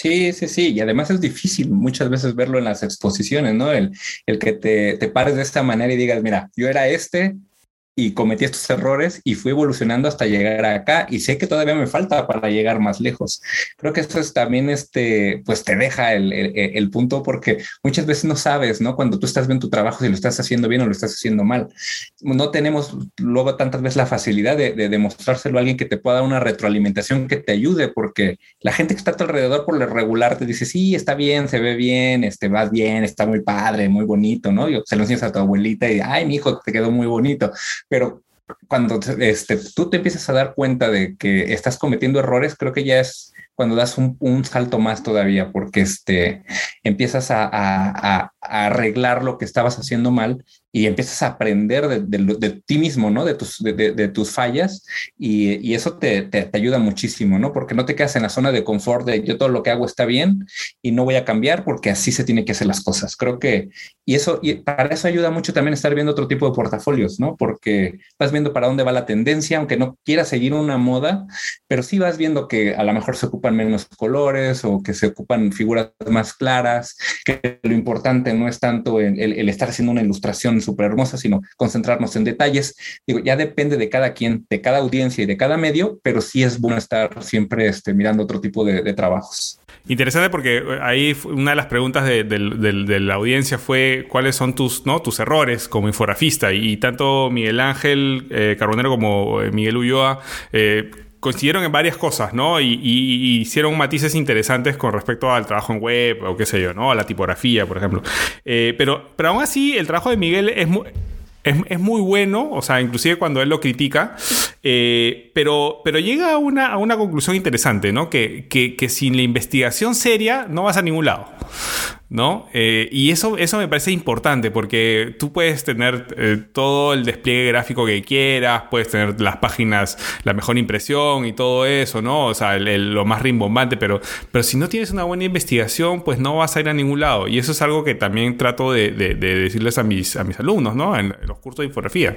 Sí, sí, sí, y además es difícil muchas veces verlo en las exposiciones, ¿no? El, el que te, te pares de esta manera y digas, mira, yo era este, y cometí estos errores y fui evolucionando hasta llegar acá y sé que todavía me falta para llegar más lejos. Creo que eso es también, este, pues te deja el, el, punto porque muchas veces no sabes, ¿no? Cuando tú estás viendo tu trabajo, si lo estás haciendo bien o lo estás haciendo mal. No tenemos luego tantas veces la facilidad de, de demostrárselo a alguien que te pueda dar una retroalimentación que te ayude porque la gente que está a tu alrededor por lo regular te dice, sí, está bien, se ve bien, este, vas bien, está muy padre, muy bonito, ¿no? Yo, se lo enseñas a tu abuelita y, ay, mi hijo, te quedó muy bonito pero cuando este, tú te empiezas a dar cuenta de que estás cometiendo errores, creo que ya es cuando das un, salto más todavía, porque este, empiezas a, a, arreglar lo que estabas haciendo mal y empiezas a aprender de, ti mismo, ¿no? De tus, de, tus fallas y, eso te, ayuda muchísimo, ¿no? Porque no te quedas en la zona de confort de yo todo lo que hago está bien y no voy a cambiar porque así se tiene que hacer las cosas. Creo que, y eso, y para eso ayuda mucho también estar viendo otro tipo de portafolios, ¿no? Porque vas viendo para dónde va la tendencia, aunque no quieras seguir una moda, pero sí vas viendo que a lo mejor se ocupan menos colores o que se ocupan figuras más claras, que lo importante no es tanto el, el estar haciendo una ilustración súper hermosa, sino concentrarnos en detalles. Digo, ya depende de cada quien, de cada audiencia y de cada medio, pero sí es bueno estar siempre este, mirando otro tipo de, trabajos. Interesante porque eh, ahí una de las preguntas de, la audiencia fue cuáles son tus, ¿no? tus errores como infografista y, tanto Miguel Ángel eh, Carbonero como eh, Miguel Ulloa coincidieron en varias cosas, ¿no? Y, hicieron matices interesantes con respecto al trabajo en web o qué sé yo, ¿no? A la tipografía, por ejemplo. Eh, pero, pero aún así, el trabajo de Miguel es muy, es, muy bueno, o sea, inclusive cuando él lo critica, eh, pero, pero llega a una, a una conclusión interesante, ¿no? Que, que, que sin la investigación seria no vas a ningún lado. ¿No? Eh, y eso, eso me parece importante porque tú puedes tener eh, todo el despliegue gráfico que quieras, puedes tener las páginas, la mejor impresión y todo eso, ¿no? O sea, lo más rimbombante, pero, pero si no tienes una buena investigación, pues no vas a ir a ningún lado. Y eso es algo que también trato de, decirles a mis, a mis alumnos, ¿no? En, los cursos de infografía.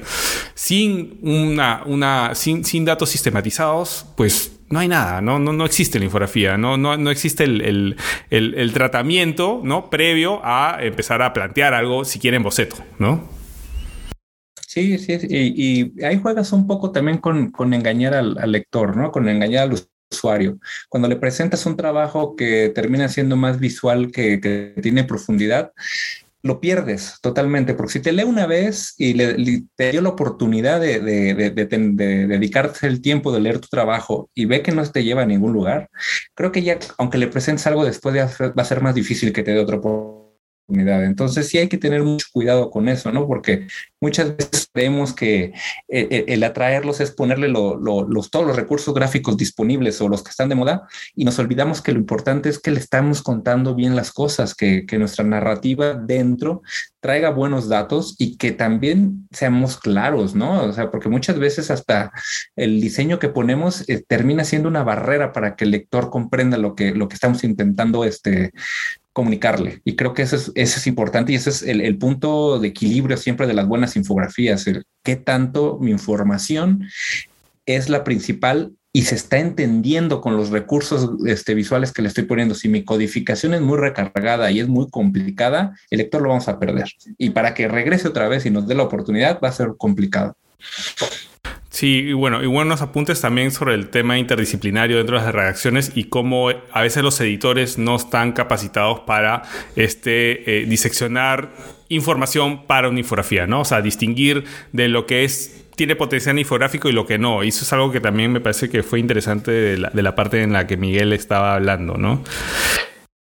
Sin, una, una, sin, sin datos sistematizados, pues no hay nada, no, no, no existe la infografía, no, no, no existe el, tratamiento ¿no? previo a empezar a plantear algo, si quieren, boceto, ¿no? Sí, sí, y, y ahí juegas un poco también con, engañar al, lector, ¿no? Con engañar al usuario. Cuando le presentas un trabajo que termina siendo más visual que, que tiene profundidad, lo pierdes totalmente, porque si te lee una vez y le, te dio la oportunidad de, de, dedicarse el tiempo de leer tu trabajo y ve que no te lleva a ningún lugar, creo que ya, aunque le presentes algo después, va a ser más difícil que te dé otra oportunidad entonces sí hay que tener mucho cuidado con eso, ¿no? Porque muchas veces creemos que eh, eh, el atraerlos es ponerle los, todos los recursos gráficos disponibles o los que están de moda y nos olvidamos que lo importante es que le estamos contando bien las cosas, que, nuestra narrativa dentro traiga buenos datos y que también seamos claros, ¿no? O sea, porque muchas veces hasta el diseño que ponemos eh, termina siendo una barrera para que el lector comprenda lo que, lo que estamos intentando este, comunicarle. Y creo que eso es, eso es importante y ese es el, punto de equilibrio siempre de las buenas infografías, el qué tanto mi información es la principal y se está entendiendo con los recursos este, visuales que le estoy poniendo. Si mi codificación es muy recargada y es muy complicada, el lector lo vamos a perder. Y para que regrese otra vez y nos dé la oportunidad, va a ser complicado. Sí, y bueno, y buenos apuntes también sobre el tema interdisciplinario dentro de las redacciones y cómo a veces los editores no están capacitados para este, eh, diseccionar información para una infografía, ¿no? O sea, distinguir de lo que es tiene potencial infográfico y lo que no. Y eso es algo que también me parece que fue interesante de la, parte en la que Miguel estaba hablando, ¿no?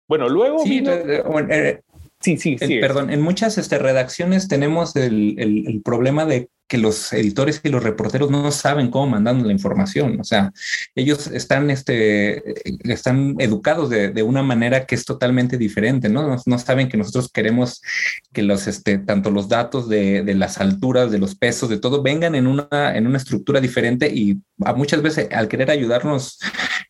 Bueno, luego vino... Eh, sí, sí, sí. perdón, en muchas este, redacciones tenemos el, problema de que los editores y los reporteros no saben cómo mandar la información. O sea, ellos están, este, están educados de, una manera que es totalmente diferente, ¿no? No, saben que nosotros queremos que los, este, tanto los datos de, las alturas, de los pesos, de todo, vengan en una, en una estructura diferente y muchas veces al querer ayudarnos,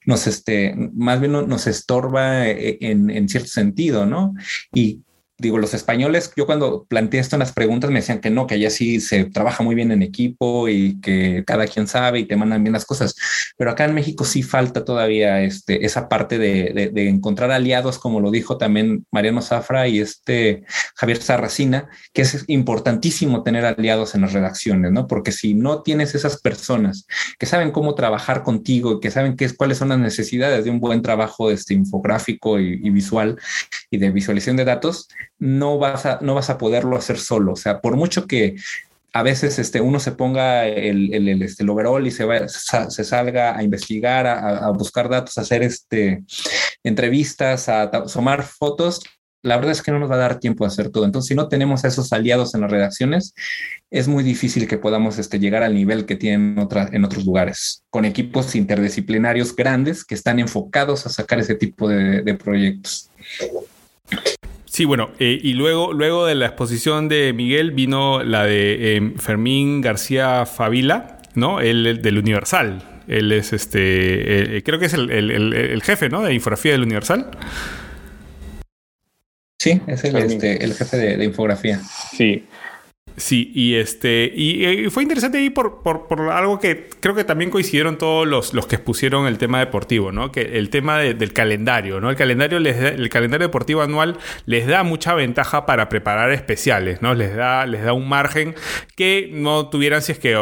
nos, este, más bien nos estorba eh, en, en cierto sentido, ¿no? Y digo, los españoles, yo cuando planteé esto en las preguntas me decían que no, que allá sí se trabaja muy bien en equipo y que cada quien sabe y te mandan bien las cosas. Pero acá en México sí falta todavía este, esa parte de, de, encontrar aliados, como lo dijo también Mariano Zafra y este Javier Sarracina, que es importantísimo tener aliados en las redacciones, ¿no? Porque si no tienes esas personas que saben cómo trabajar contigo y que saben qué es, cuáles son las necesidades de un buen trabajo este, infográfico y, y visual y de visualización de datos, no vas a, no vas a poderlo hacer solo. O sea, por mucho que a veces este, uno se ponga el, el, este, el overall y se, va, se salga a investigar, a, buscar datos, a hacer este, entrevistas, a, tomar fotos, la verdad es que no nos va a dar tiempo a hacer todo. Entonces, si no tenemos a esos aliados en las redacciones, es muy difícil que podamos este, llegar al nivel que tienen en otros lugares, con equipos interdisciplinarios grandes que están enfocados a sacar ese tipo de, de proyectos. Sí, bueno, eh, y luego, luego de la exposición de Miguel vino la de eh, Fermín García Favila, ¿no? El, del Universal. Él es este, eh, creo que es el, jefe, ¿no? De infografía del Universal. Sí, es el, este, jefe de, de, infografía. Sí. Sí, y este y, fue interesante ahí por, por, algo que creo que también coincidieron todos los, los que expusieron el tema deportivo, ¿no? Que el tema del calendario, ¿no? El calendario les el calendario deportivo anual les da mucha ventaja para preparar especiales, ¿no? Les da les da un margen que no tuvieran si es que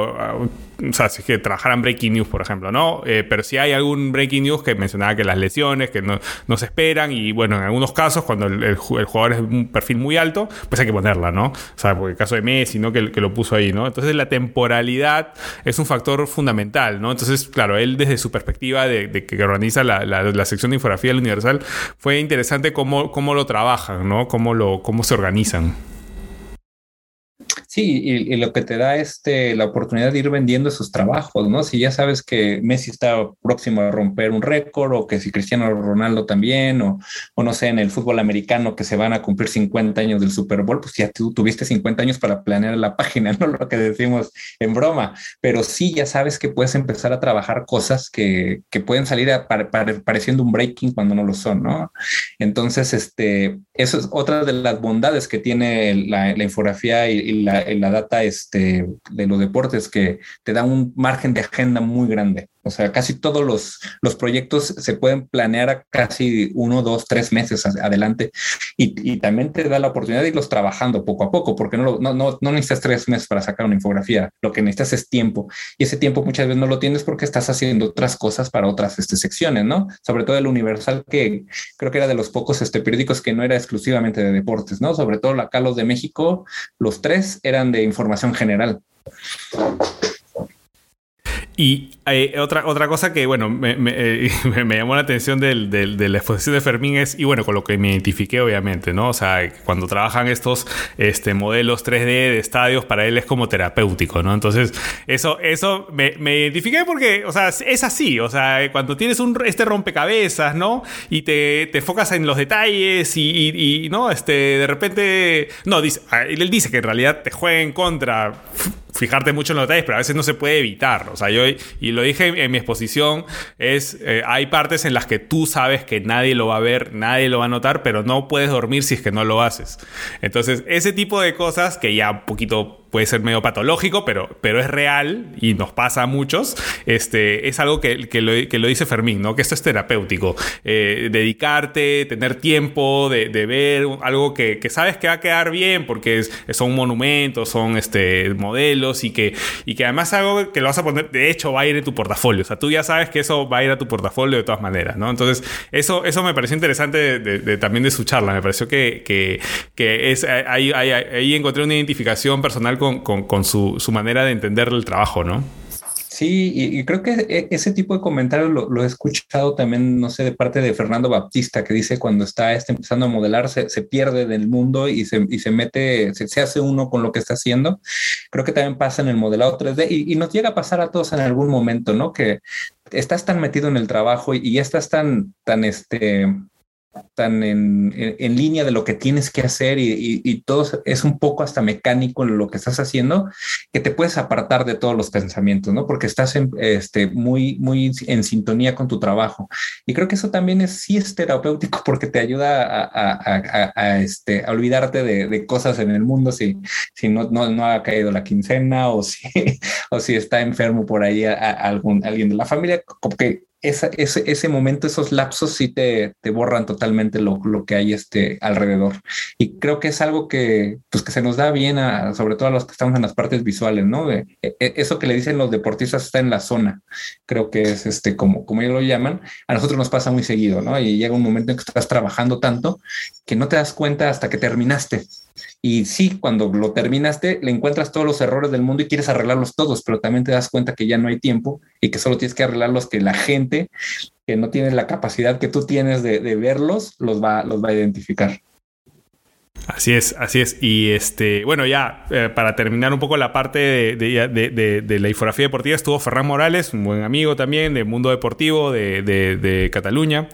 o sea, si es que trabajaran breaking news, por ejemplo, ¿no? Eh, pero si hay algún breaking news que mencionaba que las lesiones, que no, no se esperan, y bueno, en algunos casos, cuando el, jugador es un perfil muy alto, pues hay que ponerla, ¿no? O sea, porque el caso de Messi, ¿no? Que, que, lo puso ahí, ¿no? Entonces la temporalidad es un factor fundamental, ¿no? Entonces, claro, él desde su perspectiva de, que organiza la, la, sección de infografía del Universal, fue interesante cómo, cómo lo trabajan, ¿no? Cómo, lo, cómo se organizan. Sí, y, lo que te da este, la oportunidad de ir vendiendo esos trabajos, ¿no? Si ya sabes que Messi está próximo a romper un récord, o que si Cristiano Ronaldo también, o, no sé, en el fútbol americano que se van a cumplir 50 años del Super Bowl, pues ya tú tuviste 50 años para planear la página, ¿no? Lo que decimos en broma. Pero sí, ya sabes que puedes empezar a trabajar cosas que, que pueden salir pareciendo un breaking cuando no lo son, ¿no? Entonces, este, eso es otra de las bondades que tiene la, infografía y, la data este, de los deportes que te da un margen de agenda muy grande. O sea, casi todos los, los proyectos se pueden planear a casi uno, dos, tres meses adelante y, y, también te da la oportunidad de irlos trabajando poco a poco, porque no, no, no, no, necesitas tres meses para sacar una infografía, lo que necesitas es tiempo y ese tiempo muchas veces no lo tienes porque estás haciendo otras cosas para otras este, secciones, ¿no? Sobre todo el Universal, que creo que era de los pocos este, periódicos que no era exclusivamente de deportes, ¿no? Sobre todo acá los de México, los tres eran de información general. Y otra, otra cosa que, bueno, me, eh, me, llamó la atención del, del, de la exposición de Fermín es, y bueno, con lo que me identifiqué, obviamente, ¿no? O sea, cuando trabajan estos este, modelos 3D de estadios, para él es como terapéutico, ¿no? Entonces, eso, eso me, me identifiqué porque, o sea, es así, o sea, cuando tienes un, este rompecabezas, ¿no? Y te, te enfocas en los detalles y, y, ¿no? Este, de repente, no, dice, ah, él dice que en realidad te juega en contra fijarte mucho en los detalles, pero a veces no se puede evitar. O sea, yo, y lo dije en, mi exposición, es, eh, hay partes en las que tú sabes que nadie lo va a ver, nadie lo va a notar, pero no puedes dormir si es que no lo haces. Entonces, ese tipo de cosas que ya un poquito puede ser medio patológico, pero, pero es real y nos pasa a muchos, este, es algo que, que, lo, que lo dice Fermín, ¿no? Que esto es terapéutico. Eh, dedicarte, tener tiempo de, de ver algo que, que, sabes que va a quedar bien porque es, son monumentos, son este, modelos y que, y que además es algo que lo vas a poner, de hecho va a ir en tu portafolio. O sea, tú ya sabes que eso va a ir a tu portafolio de todas maneras, ¿no? Entonces, eso, eso me pareció interesante también de su charla. Me pareció que, que, que es, ahí, ahí, ahí, encontré una identificación personal con, con, su, manera de entender el trabajo, ¿no? Sí, y, creo que e, ese tipo de comentarios lo, he escuchado también, no sé, de parte de Fernando Baptista, que dice cuando está este empezando a modelar, se, pierde del mundo y se, y se mete, se, hace uno con lo que está haciendo. Creo que también pasa en el modelado 3D y, y, nos llega a pasar a todos en algún momento, ¿no? Que estás tan metido en el trabajo y, y estás tan, tan, este, tan en, en, línea de lo que tienes que hacer y, y, todo es un poco hasta mecánico en lo que estás haciendo, que te puedes apartar de todos los pensamientos, ¿no? Porque estás en, este, muy, muy en sintonía con tu trabajo. Y creo que eso también es, sí es terapéutico porque te ayuda a, a, a, este, a olvidarte de, de, cosas en el mundo si, si no, no, no, ha caído la quincena o si, o si está enfermo por ahí algún, alguien de la familia, como que ese, ese, momento, esos lapsos sí te, te borran totalmente lo, lo, que hay este alrededor. Y creo que es algo que, pues, que se nos da bien, sobre todo a los que estamos en las partes visuales, ¿no? E, e, eso que le dicen los deportistas está en la zona. Creo que es este, como, como ellos lo llaman. A nosotros nos pasa muy seguido, ¿no? Y llega un momento en que estás trabajando tanto que no te das cuenta hasta que terminaste. Y sí, cuando lo terminaste, le encuentras todos los errores del mundo y quieres arreglarlos todos, pero también te das cuenta que ya no hay tiempo y que solo tienes que arreglar los que la gente que no tiene la capacidad que tú tienes de, de verlos, los va, los va a identificar. Así es, así es. Y este, bueno, ya eh, para terminar un poco la parte de, la infografía deportiva, estuvo Ferran Morales, un buen amigo también del mundo deportivo de, Cataluña.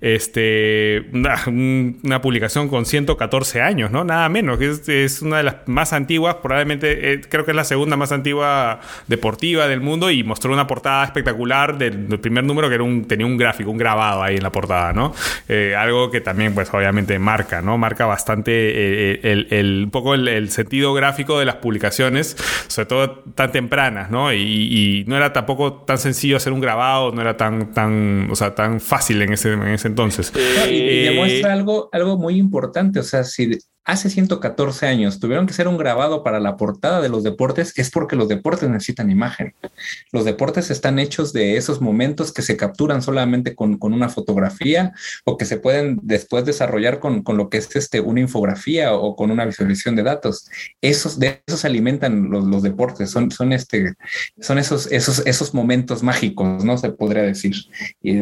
Este, una, una, publicación con 114 años, ¿no? Nada menos, es, una de las más antiguas, probablemente eh, creo que es la segunda más antigua deportiva del mundo y mostró una portada espectacular del, del primer número que era un, tenía un gráfico, un grabado ahí en la portada, ¿no? Eh, algo que también, pues obviamente marca, ¿no? Marca bastante eh, el, el, un poco el, sentido gráfico de las publicaciones, sobre todo tan tempranas, ¿no? Y, no era tampoco tan sencillo hacer un grabado, no era tan, tan, o sea, tan fácil en ese, en ese entonces. y, y, demuestra algo, algo muy importante, o sea, si hace 114 años tuvieron que hacer un grabado para la portada de los deportes, es porque los deportes necesitan imagen. Los deportes están hechos de esos momentos que se capturan solamente con, una fotografía o que se pueden después desarrollar con, lo que es este, una infografía o con una visualización de datos. Esos, de esos alimentan los, deportes, son, son, este, son esos, esos, esos momentos mágicos, ¿no? Se podría decir.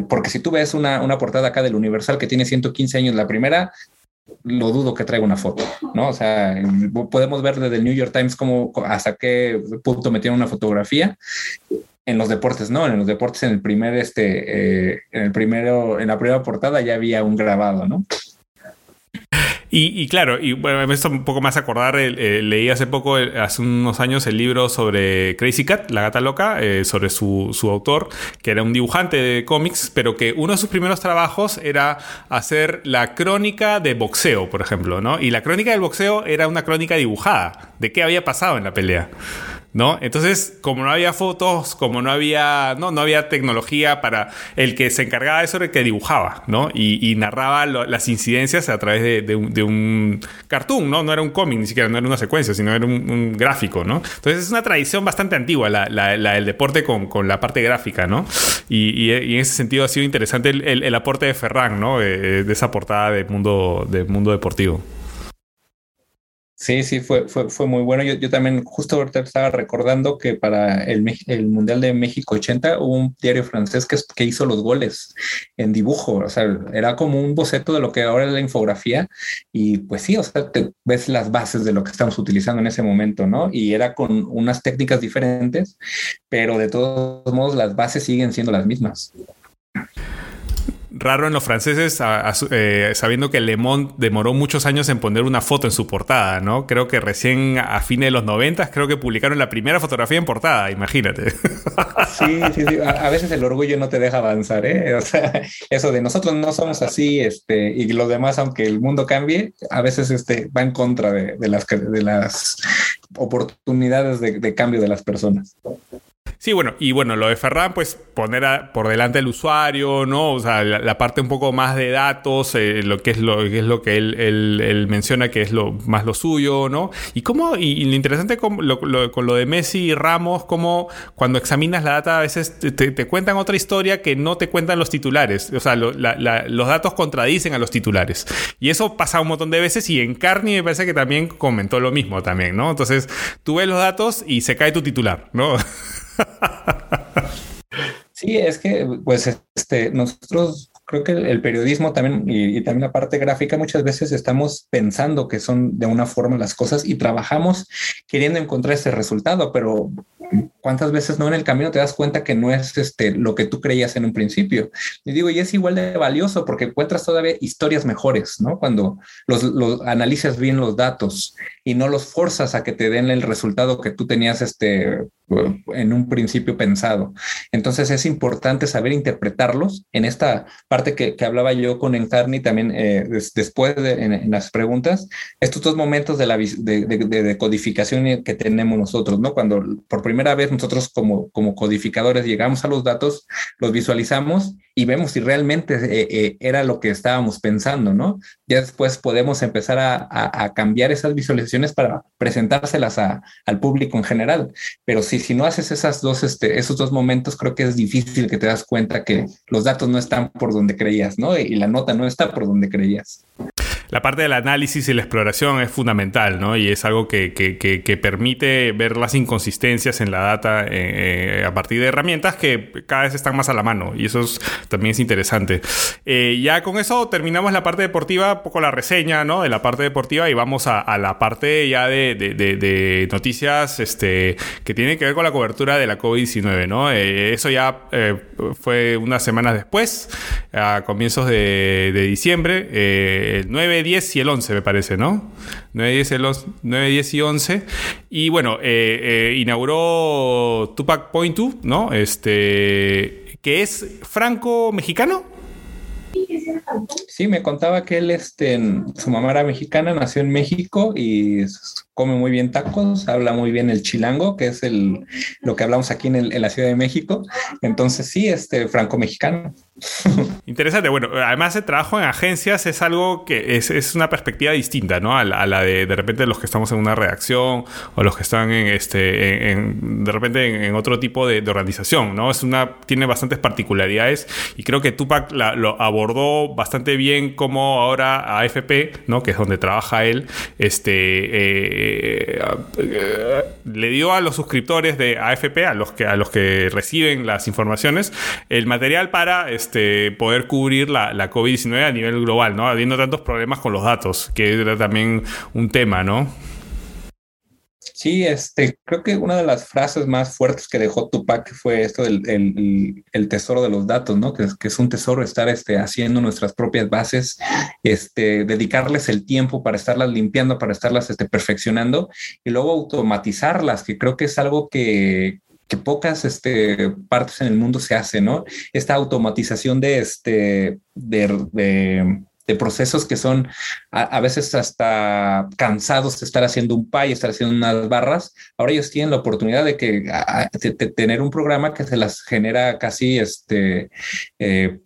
porque si tú ves una, una portada acá del Universal que tiene 115 años, la primera, lo dudo que traiga una foto, ¿no? O sea, podemos ver desde el New York Times cómo hasta qué punto metieron una fotografía. En los deportes, no, en los deportes, en el primer, este, eh, en el primero, en la primera portada ya había un grabado, ¿no? Y, claro, y bueno, me un poco más acordar, eh, leí hace poco, hace unos años, el libro sobre Crazy Cat, la gata loca, eh, sobre su, su, autor, que era un dibujante de cómics, pero que uno de sus primeros trabajos era hacer la crónica de boxeo, por ejemplo, ¿no? Y la crónica del boxeo era una crónica dibujada, de qué había pasado en la pelea. ¿No? Entonces, como no había fotos, como no había, no, no había tecnología para el que se encargaba de eso era el que dibujaba, ¿no? Y, narraba las incidencias a través de, un, cartoon, ¿no? No era un cómic, ni siquiera no era una secuencia, sino era un, gráfico, ¿no? Entonces es una tradición bastante antigua la, del deporte con, la parte gráfica, ¿no? Y, en ese sentido ha sido interesante el, aporte de Ferran, ¿no? De, de esa portada del mundo, del mundo deportivo. Sí, sí, fue, fue, fue muy bueno. Yo, yo, también justo ahorita estaba recordando que para el, el, Mundial de México 80 hubo un diario francés que, que hizo los goles en dibujo. O sea, era como un boceto de lo que ahora es la infografía. Y pues sí, o sea, te ves las bases de lo que estamos utilizando en ese momento, ¿no? Y era con unas técnicas diferentes, pero de todos modos las bases siguen siendo las mismas raro en los franceses, eh, sabiendo que Le Monde demoró muchos años en poner una foto en su portada, ¿no? Creo que recién a fines de los 90 creo que publicaron la primera fotografía en portada, imagínate. Sí, sí, sí. A, veces el orgullo no te deja avanzar, ¿eh? O sea, eso de nosotros no somos así, este, y los demás, aunque el mundo cambie, a veces este, va en contra de, las, de las oportunidades de cambio de las personas. Sí, bueno, y bueno, lo de Ferran, pues poner por delante al usuario, ¿no? O sea, la, parte un poco más de datos, eh, lo que es lo, que es lo que él, él, menciona que es lo más lo suyo, ¿no? Y cómo, y, lo interesante con lo, lo, de Messi y Ramos, como cuando examinas la data, a veces te, cuentan otra historia que no te cuentan los titulares. O sea, los datos contradicen a los titulares. Y eso pasa un montón de veces y en Carney me parece que también comentó lo mismo también, ¿no? Entonces, tú ves los datos y se cae tu titular, ¿no? Sí, es que pues este, nosotros creo que el periodismo también y, también la parte gráfica muchas veces estamos pensando que son de una forma las cosas y trabajamos queriendo encontrar ese resultado, pero cuántas veces no en el camino te das cuenta que no es este lo que tú creías en un principio. Y digo, y es igual de valioso porque encuentras todavía historias mejores, ¿no? Cuando los, los analizas bien los datos y no los forzas a que te den el resultado que tú tenías este en un principio pensado. Entonces es importante saber interpretarlos en esta parte que, hablaba yo con Encarni también eh, después de, en, las preguntas, estos dos momentos de, la, de, de, codificación que tenemos nosotros, ¿no? Cuando por primera vez nosotros como, como codificadores llegamos a los datos, los visualizamos y vemos si realmente eh, eh, era lo que estábamos pensando, ¿no? Ya después podemos empezar a, a, cambiar esas visualizaciones para presentárselas al público en general. Pero si, si no haces esas dos, este, esos dos momentos, creo que es difícil que te das cuenta que los datos no están por donde creías, ¿no? Y la nota no está por donde creías la parte del análisis y la exploración es fundamental, ¿no? Y es algo que, que, permite ver las inconsistencias en la data eh, a partir de herramientas que cada vez están más a la mano. Y eso también es interesante. Eh, ya con eso terminamos la parte deportiva, un poco la reseña, ¿no? De la parte deportiva y vamos a, la parte ya de, de, noticias este, que tienen que ver con la cobertura de la COVID-19, ¿no? Eh, eso ya fue unas semanas después, a comienzos de, diciembre, el 9 10 y el 11, me parece, ¿no? 9, 10, el 9 10 y 11. Y bueno, eh, eh, inauguró Tupac Point 2, ¿no? Este, que es franco-mexicano. Sí, me contaba que él, este, su mamá era mexicana, nació en México y come muy bien tacos, habla muy bien el chilango, que es el, lo que hablamos aquí en, la Ciudad de México. Entonces, sí, este, franco-mexicano. Interesante. Bueno, además de trabajo en agencias es algo que es, una perspectiva distinta, ¿no? A la, de de repente los que estamos en una redacción o los que están en este, de repente en, otro tipo de, organización, ¿no? Es una, tiene bastantes particularidades y creo que Tupac lo abordó bastante bien como ahora AFP, ¿no? Que es donde trabaja él, este, eh, le dio a los suscriptores de AFP, a los que, a los que reciben las informaciones, el material para este, poder cubrir la, la COVID-19 a nivel global, ¿no? Habiendo tantos problemas con los datos, que era también un tema, ¿no? Sí, este, creo que una de las frases más fuertes que dejó Tupac fue esto del el, tesoro de los datos, ¿no? Que, que, es un tesoro estar este, haciendo nuestras propias bases, este, dedicarles el tiempo para estarlas limpiando, para estarlas este, perfeccionando y luego automatizarlas, que creo que es algo que, que pocas este, partes en el mundo se hace, ¿no? Esta automatización de, este, de, procesos que son a, veces hasta cansados de estar haciendo un pay, estar haciendo unas barras. Ahora ellos tienen la oportunidad de que tener un programa que se las genera casi este eh,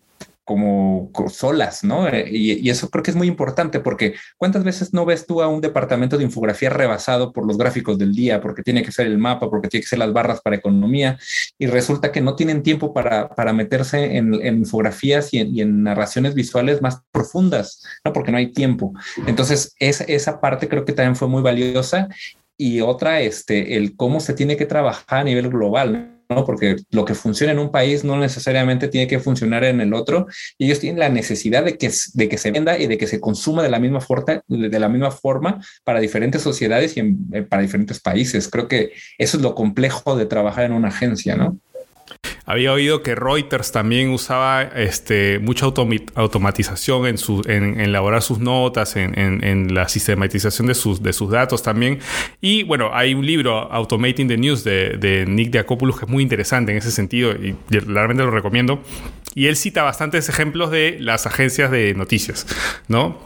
como solas, ¿no? Eh, y, eso creo que es muy importante porque ¿cuántas veces no ves tú a un departamento de infografía rebasado por los gráficos del día, porque tiene que ser el mapa, porque tiene que ser las barras para economía, y resulta que no tienen tiempo para, para meterse en, infografías y en, narraciones visuales más profundas, ¿no? Porque no hay tiempo. Entonces, es, esa parte creo que también fue muy valiosa. Y otra, este, el cómo se tiene que trabajar a nivel global, ¿no? ¿No? Porque lo que funciona en un país no necesariamente tiene que funcionar en el otro. Y ellos tienen la necesidad de que, de que se venda y de que se consuma de la misma, forma, de la misma forma para diferentes sociedades y para diferentes países. Creo que eso es lo complejo de trabajar en una agencia, ¿no? Había oído que Reuters también usaba este, mucha automatización en, su, en, elaborar sus notas, en, la sistematización de sus, de sus datos también. Y bueno, hay un libro, Automating the News, de, de Nick Diakopoulos, que es muy interesante en ese sentido y realmente lo recomiendo. Y él cita bastantes ejemplos de las agencias de noticias, ¿no?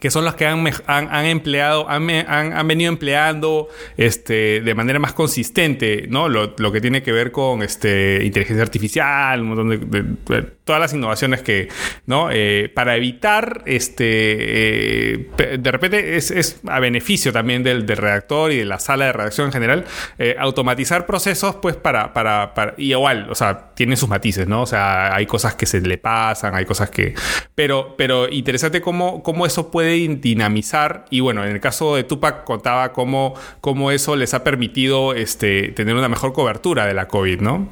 Que son las que han, han, empleado, han, han, venido empleando este, de manera más consistente, ¿no? Lo, lo, que tiene que ver con este, inteligencia artificial, un montón de, todas las innovaciones que, ¿no? Eh, para evitar, este, eh, de repente es, es, a beneficio también del, del, redactor y de la sala de redacción en general, eh, automatizar procesos, pues para, para, para, y igual, o sea, tiene sus matices, ¿no? O sea, hay cosas que se le pasan, hay cosas que, pero, pero interesante cómo, cómo eso puede dinamizar. Y bueno, en el caso de Tupac contaba cómo, cómo eso les ha permitido este, tener una mejor cobertura de la COVID, ¿no?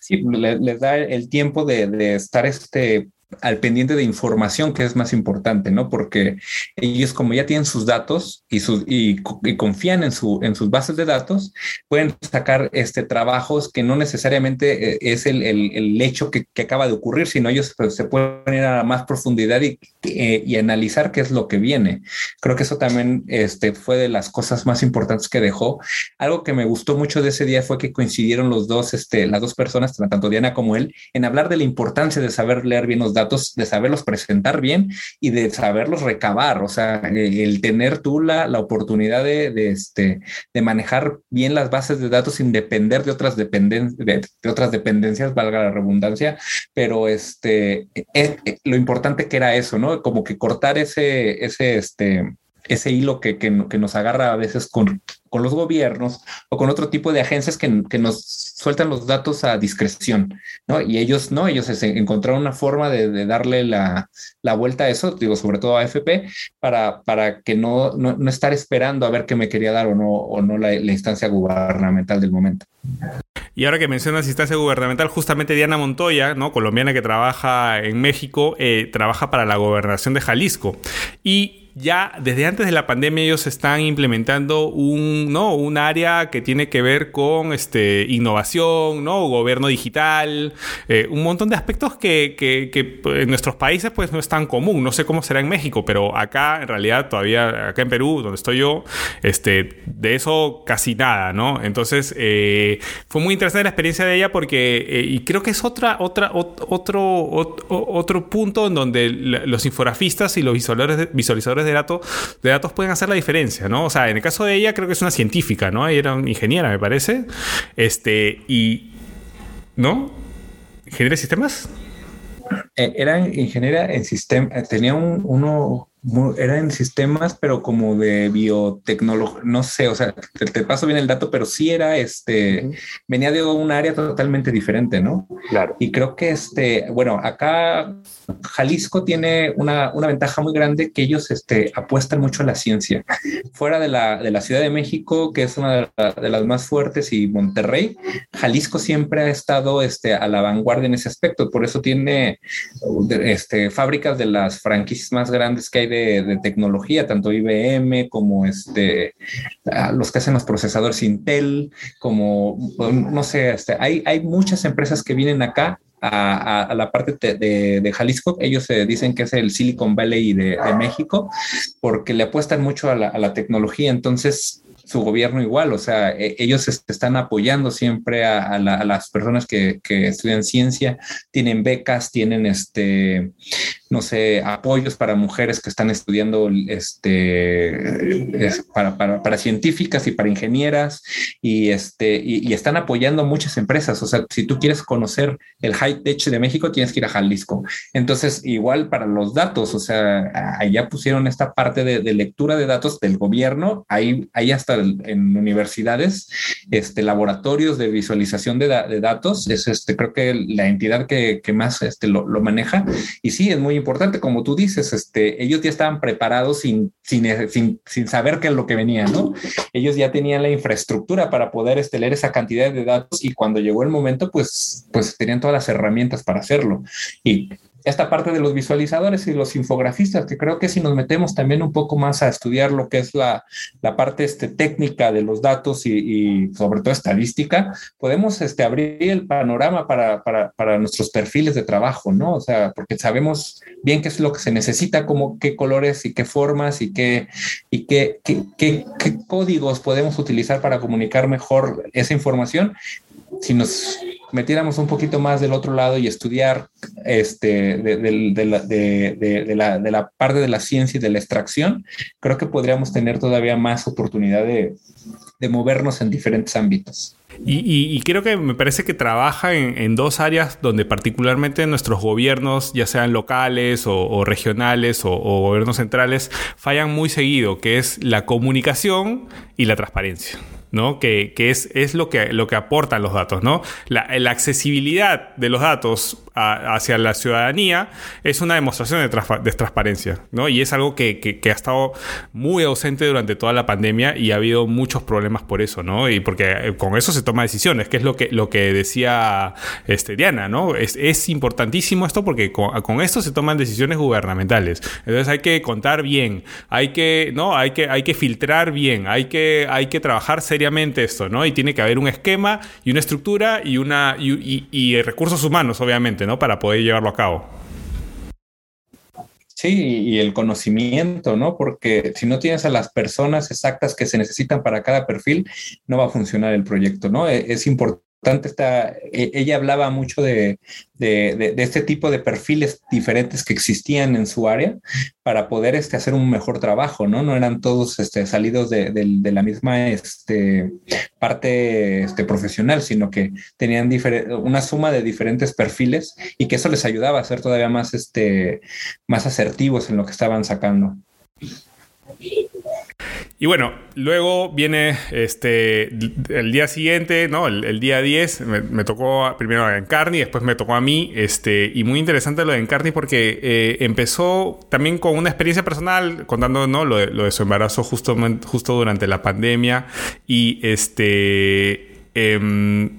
Sí, les, da el tiempo de, de estar este, al pendiente de información, que es más importante, ¿no? Porque ellos como ya tienen sus datos y, sus, y, confían en, su, en sus bases de datos, pueden sacar este, trabajos que no necesariamente eh, es el, el, hecho que, que, acaba de ocurrir, sino ellos pues, se pueden ir a más profundidad y, eh, y, analizar qué es lo que viene. Creo que eso también este, fue de las cosas más importantes que dejó. Algo que me gustó mucho de ese día fue que coincidieron los dos, este, las dos personas, tanto Diana como él, en hablar de la importancia de saber leer bien los datos, de saberlos presentar bien y de saberlos recabar. O sea, el tener tú la, la oportunidad de, este, de manejar bien las bases de datos sin depender de otras, dependen de, de, otras dependencias, valga la redundancia, pero este, es, eh, eh, lo importante que era eso, ¿no? Como que cortar ese, ese, este, ese hilo que, que, nos agarra a veces con, con, los gobiernos o con otro tipo de agencias que, que, nos sueltan los datos a discreción, ¿no? Y ellos no, ellos encontraron una forma de, darle la, la, vuelta a eso, digo, sobre todo a FP, para, para que no, no, no, estar esperando a ver qué me quería dar o no, o no la, la instancia gubernamental del momento. Y ahora que mencionas instancia gubernamental, justamente Diana Montoya, ¿no? colombiana que trabaja en México, eh, trabaja para la gobernación de Jalisco. Y ya desde antes de la pandemia ellos están implementando un, ¿no? un área que tiene que ver con este, innovación, ¿no? gobierno digital, eh, un montón de aspectos que, en nuestros países pues no es tan común. No sé cómo será en México, pero acá en realidad todavía, acá en Perú, donde estoy yo, este, de eso casi nada, ¿no? Entonces eh, fue muy interesante la experiencia de ella porque, eh, y creo que es otra, otra, otro, otro, punto en donde los infografistas y los visualizadores visualizadores de datos, de datos pueden hacer la diferencia, ¿no? O sea, en el caso de ella creo que es una científica, ¿no? Ella era una ingeniera, me parece. Este, y... ¿No? ¿Ingeniera de sistemas? Eh, era ingeniera en sistemas, tenía un, uno, era en sistemas, pero como de biotecnología, no sé, o sea, te, te, paso bien el dato, pero sí era este, uh -huh. venía de un área totalmente diferente, ¿no? Claro. Y creo que este, bueno, acá Jalisco tiene una, una ventaja muy grande que ellos este, apuestan mucho a la ciencia. Fuera de la, de la Ciudad de México, que es una de, la, de, las más fuertes, y Monterrey, Jalisco siempre ha estado este, a la vanguardia en ese aspecto, por eso tiene este, fábricas de las franquicias más grandes que hay de, tecnología, tanto IBM como este, los que hacen los procesadores Intel, como, no sé, este, hay, hay muchas empresas que vienen acá a, la parte de, de, Jalisco. Ellos dicen que es el Silicon Valley de, México porque le apuestan mucho a la, tecnología. Entonces, su gobierno igual, o sea, e, ellos están apoyando siempre a, la, a las personas que, estudian ciencia, tienen becas, tienen este, no sé, apoyos para mujeres que están estudiando este, es, para, para, para, científicas y para ingenieras y, este, y, y, están apoyando muchas empresas. O sea, si tú quieres conocer el high tech de México, tienes que ir a Jalisco. Entonces, igual para los datos, o sea, allá pusieron esta parte de, de lectura de datos del gobierno, ahí, ahí hasta en universidades, este, laboratorios de visualización de, da, de datos, es este, creo que la entidad que, que más este, lo, lo maneja. Y sí, es muy importante, como tú dices, este, ellos ya estaban preparados sin, sin, sin, sin saber qué es lo que venía, ¿no? Ellos ya tenían la infraestructura para poder este, leer esa cantidad de datos y cuando llegó el momento, pues, pues tenían todas las herramientas para hacerlo. Y esta parte de los visualizadores y los infografistas, que creo que si nos metemos también un poco más a estudiar lo que es la, la parte este, técnica de los datos y, sobre todo estadística, podemos este, abrir el panorama para, para, para, nuestros perfiles de trabajo, ¿no? O sea, porque sabemos bien qué es lo que se necesita, como qué colores y qué formas y qué, y qué, qué códigos podemos utilizar para comunicar mejor esa información si nos metiéramos un poquito más del otro lado y estudiar este, de, la, de, la, de la parte de la ciencia y de la extracción, creo que podríamos tener todavía más oportunidad de, movernos en diferentes ámbitos. Y, creo que me parece que trabaja en, dos áreas donde particularmente nuestros gobiernos, ya sean locales o, regionales o, o, gobiernos centrales, fallan muy seguido, que es la comunicación y la transparencia. ¿No? Que, es, es, lo, que, lo que aportan los datos, ¿no? La, accesibilidad de los datos hacia la ciudadanía es una demostración de, transparencia, ¿no? Y es algo que, ha estado muy ausente durante toda la pandemia y ha habido muchos problemas por eso, ¿no? Y porque eh, con eso se toma decisiones, que es lo que, lo que decía este, Diana, ¿no? Es, importantísimo esto porque con, esto se toman decisiones gubernamentales. Entonces hay que contar bien, hay que, ¿no? Hay que, hay que filtrar bien, hay que, hay que trabajar seriamente esto, ¿no? Y tiene que haber un esquema y una estructura y, una, y recursos humanos, obviamente, ¿no? Para poder llevarlo a cabo. Sí, y el conocimiento, ¿no? Porque si no tienes a las personas exactas que se necesitan para cada perfil, no va a funcionar el proyecto, ¿no? E, es importante Está, e, ella hablaba mucho de, este tipo de perfiles diferentes que existían en su área para poder este, hacer un mejor trabajo, ¿no? No eran todos este, salidos de, la misma este, parte este, profesional, sino que tenían una suma de diferentes perfiles y que eso les ayudaba a ser todavía más, este, más asertivos en lo que estaban sacando. Y bueno, luego viene este el día siguiente, ¿no? El, día 10 me, tocó primero a Encarni, después me tocó a mí, este, y muy interesante lo de Encarni porque eh, empezó también con una experiencia personal, contando ¿no? lo, de, su embarazo justo, justo durante la pandemia, y este... Em,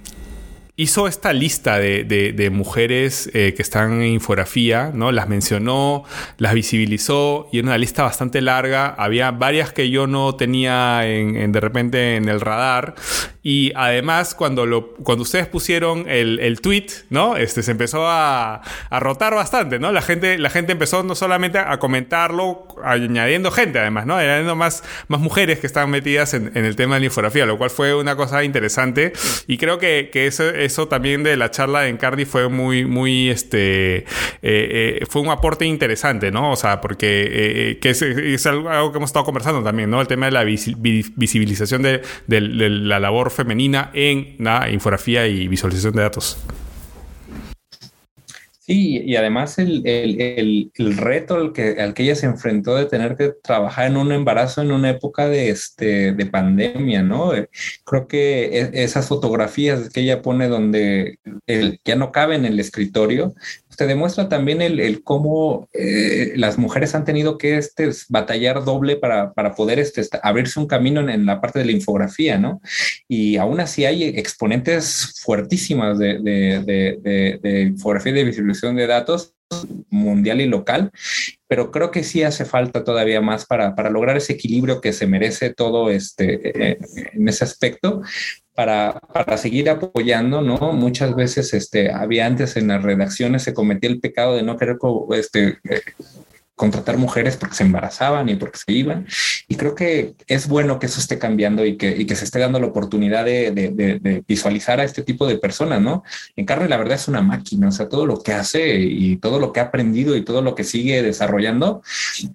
hizo esta lista de, mujeres eh, que están en infografía, ¿no? Las mencionó, las visibilizó y en una lista bastante larga. Había varias que yo no tenía en, de repente en el radar. Y además, cuando, lo, cuando ustedes pusieron el, el tweet, ¿no? Este, se empezó a, a, rotar bastante, ¿no? La gente, la gente empezó no solamente a comentarlo, añadiendo gente además, ¿no? Añadiendo más, más mujeres que estaban metidas en, el tema de la infografía, lo cual fue una cosa interesante. Y creo que, que eso eso también de la charla de Encardi fue muy, muy, este, eh, eh, fue un aporte interesante, ¿no? O sea, porque eh, que es, algo que hemos estado conversando también, ¿no? El tema de la visibilización de, la labor femenina en la infografía y visualización de datos. Sí, y además el, reto al que, al que ella se enfrentó de tener que trabajar en un embarazo en una época de, este, de pandemia, ¿no? Eh, creo que e, esas fotografías que ella pone donde el, ya no cabe en el escritorio, te demuestra también el, cómo eh, las mujeres han tenido que este, batallar doble para, poder este, abrirse un camino en, la parte de la infografía, ¿no? Y aún así hay exponentes fuertísimas de, de infografía y de de datos mundial y local, pero creo que sí hace falta todavía más para, lograr ese equilibrio que se merece todo este, eh, en ese aspecto, para, seguir apoyando, ¿no? Muchas veces este, había antes en las redacciones se cometía el pecado de no querer este, eh, contratar mujeres porque se embarazaban y porque se iban. Y creo que es bueno que eso esté cambiando y que, y que se esté dando la oportunidad de, de, visualizar a este tipo de personas, ¿no? En carne, la verdad es una máquina, o sea, todo lo que hace y todo lo que ha aprendido y todo lo que sigue desarrollando,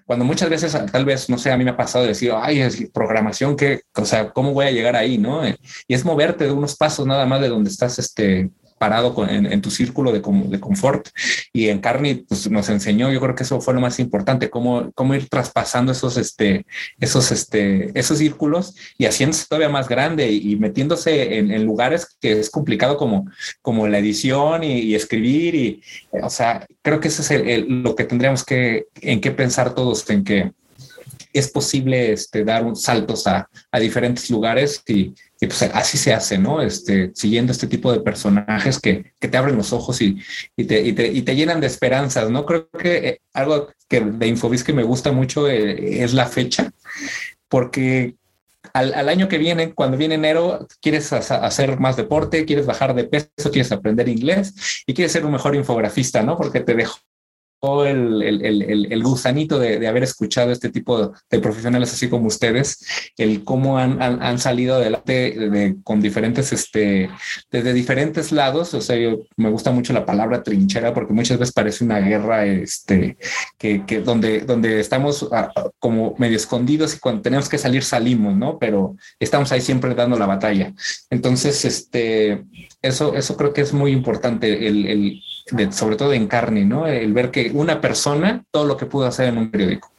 cuando muchas veces, tal vez, no sé, a mí me ha pasado decir, ay, es programación, que, o sea, ¿cómo voy a llegar ahí, no? Y es moverte de unos pasos nada más de donde estás, este, parado en, tu círculo de, de, confort. Y en Carney pues, nos enseñó, yo creo que eso fue lo más importante, cómo, cómo ir traspasando esos, este, esos, este, esos círculos y haciéndose todavía más grande y, metiéndose en, lugares que es complicado como, como la edición y, escribir. Y, o sea, creo que eso es lo que tendríamos que, en qué pensar todos, en que es posible este, dar un saltos a, a diferentes lugares y, pues así se hace, ¿no? Este, siguiendo este tipo de personajes que, te abren los ojos y, te, llenan de esperanzas, ¿no? Creo que eh, algo que de Infobis que me gusta mucho eh, es la fecha, porque al, al, año que viene, cuando viene enero, quieres hacer más deporte, quieres bajar de peso, quieres aprender inglés y quieres ser un mejor infografista, ¿no? Porque te dejó el, el, el, gusanito de, de, haber escuchado este tipo de, profesionales así como ustedes, el cómo han, han, han salido adelante con diferentes, este, desde diferentes lados. O sea, yo, me gusta mucho la palabra trinchera porque muchas veces parece una guerra este, que, que donde, donde estamos ah, como medio escondidos y cuando tenemos que salir salimos, ¿no? Pero estamos ahí siempre dando la batalla. Entonces, este, eso, eso creo que es muy importante, el, el sobre todo en carne, ¿no? El ver que una persona, todo lo que pudo hacer en un periódico.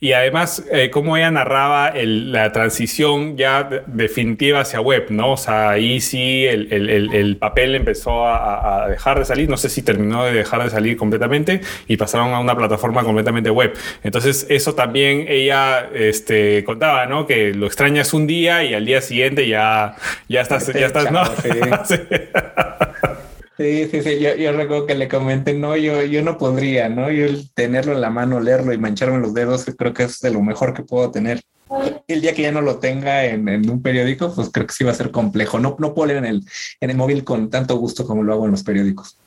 Y además, eh, cómo ella narraba la transición ya definitiva hacia web, ¿no? O sea, ahí sí el, papel empezó a, dejar de salir, no sé si terminó de dejar de salir completamente y pasaron a una plataforma completamente web. Entonces, eso también ella este, contaba, ¿no? Que lo extrañas un día y al día siguiente ya, ya estás, ya estás, ¿no? Sí, sí, sí, yo, recuerdo que le comenté, no, yo, yo no podría, ¿no? Yo tenerlo en la mano, leerlo y mancharme los dedos, creo que es de lo mejor que puedo tener. El día que ya no lo tenga en, un periódico, pues creo que sí va a ser complejo. No, no puedo leer en el, en el móvil con tanto gusto como lo hago en los periódicos.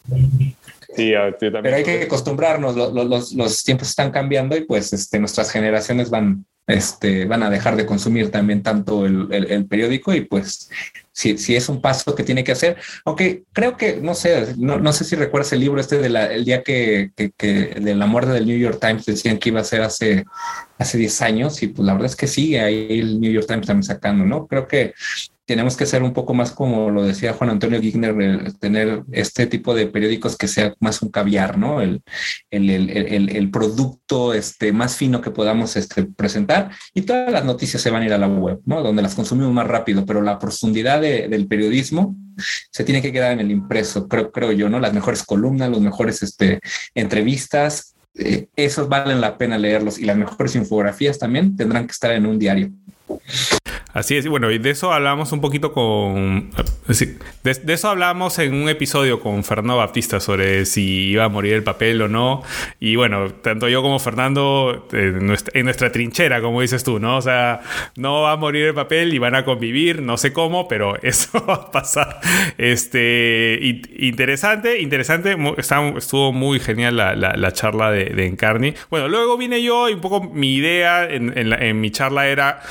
Sí, también. Pero hay que acostumbrarnos, los, los, tiempos están cambiando y pues este, nuestras generaciones van, este, van a dejar de consumir también tanto el, el periódico y pues si, si, es un paso que tiene que hacer. Aunque creo que, no sé, no, no sé si recuerdas el libro este del el día que, que, que, de la muerte del New York Times decían que iba a ser hace, hace 10 años y pues la verdad es que sigue ahí el New York Times también sacando, ¿no? Creo que tenemos que ser un poco más como lo decía Juan Antonio Gigner, tener este tipo de periódicos que sea más un caviar, ¿no? El, el, el, el, producto este, más fino que podamos este, presentar y todas las noticias se van a ir a la web, ¿no? Donde las consumimos más rápido, pero la profundidad del periodismo se tiene que quedar en el impreso, creo, creo yo, ¿no? Las mejores columnas, los mejores este, entrevistas, eh, esos valen la pena leerlos y las mejores infografías también tendrán que estar en un diario. Así es, bueno, y de eso hablamos un poquito con... De, eso hablamos en un episodio con Fernando Baptista sobre si iba a morir el papel o no. Y bueno, tanto yo como Fernando en nuestra, trinchera, como dices tú, ¿no? O sea, no va a morir el papel y van a convivir, no sé cómo, pero eso va a pasar. Este, interesante, interesante, estuvo muy genial la, charla de, Encarni. Bueno, luego vine yo y un poco mi idea en mi charla era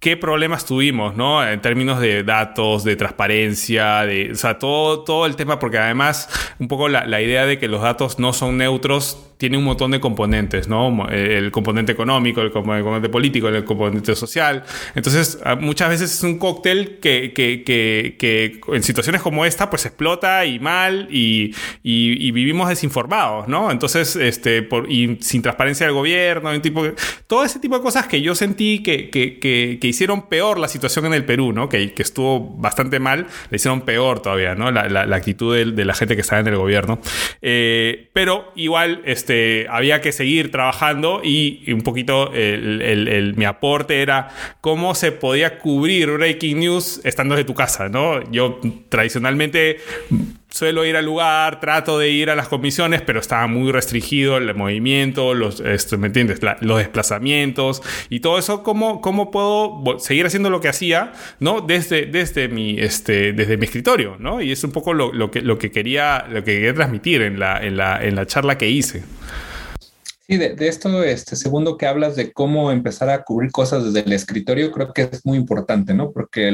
qué problemas tuvimos, ¿no? En términos de datos, de transparencia, de, o sea, todo, todo el tema, porque además un poco la, la idea de que los datos no son neutros tiene un montón de componentes, ¿no? El componente económico, el componente político, el componente social. Entonces, muchas veces es un cóctel que, que, que, que en situaciones como esta, pues explota y mal y, y, vivimos desinformados, ¿no? Entonces, este, por, y sin transparencia del gobierno, un tipo, todo ese tipo de cosas que yo sentí que, que, hicieron peor la situación en el Perú, ¿no? Que, que estuvo bastante mal, le hicieron peor todavía, ¿no? La, la, actitud de, de, la gente que estaba en el gobierno. Eh, pero igual, este, este, había que seguir trabajando y, un poquito el, mi aporte era cómo se podía cubrir breaking news estando de tu casa, ¿no? Yo tradicionalmente suelo ir al lugar, trato de ir a las comisiones, pero estaba muy restringido el movimiento, los, este, ¿me entiendes? los desplazamientos y todo eso. ¿Cómo, cómo puedo seguir haciendo lo que hacía, ¿no? Desde, desde, mi, este, desde mi escritorio, ¿no? Y es un poco lo, lo, que, lo, que, quería, lo que quería transmitir en la, en la, en la charla que hice. Sí, de, esto, este segundo que hablas de cómo empezar a cubrir cosas desde el escritorio, creo que es muy importante, ¿no? Porque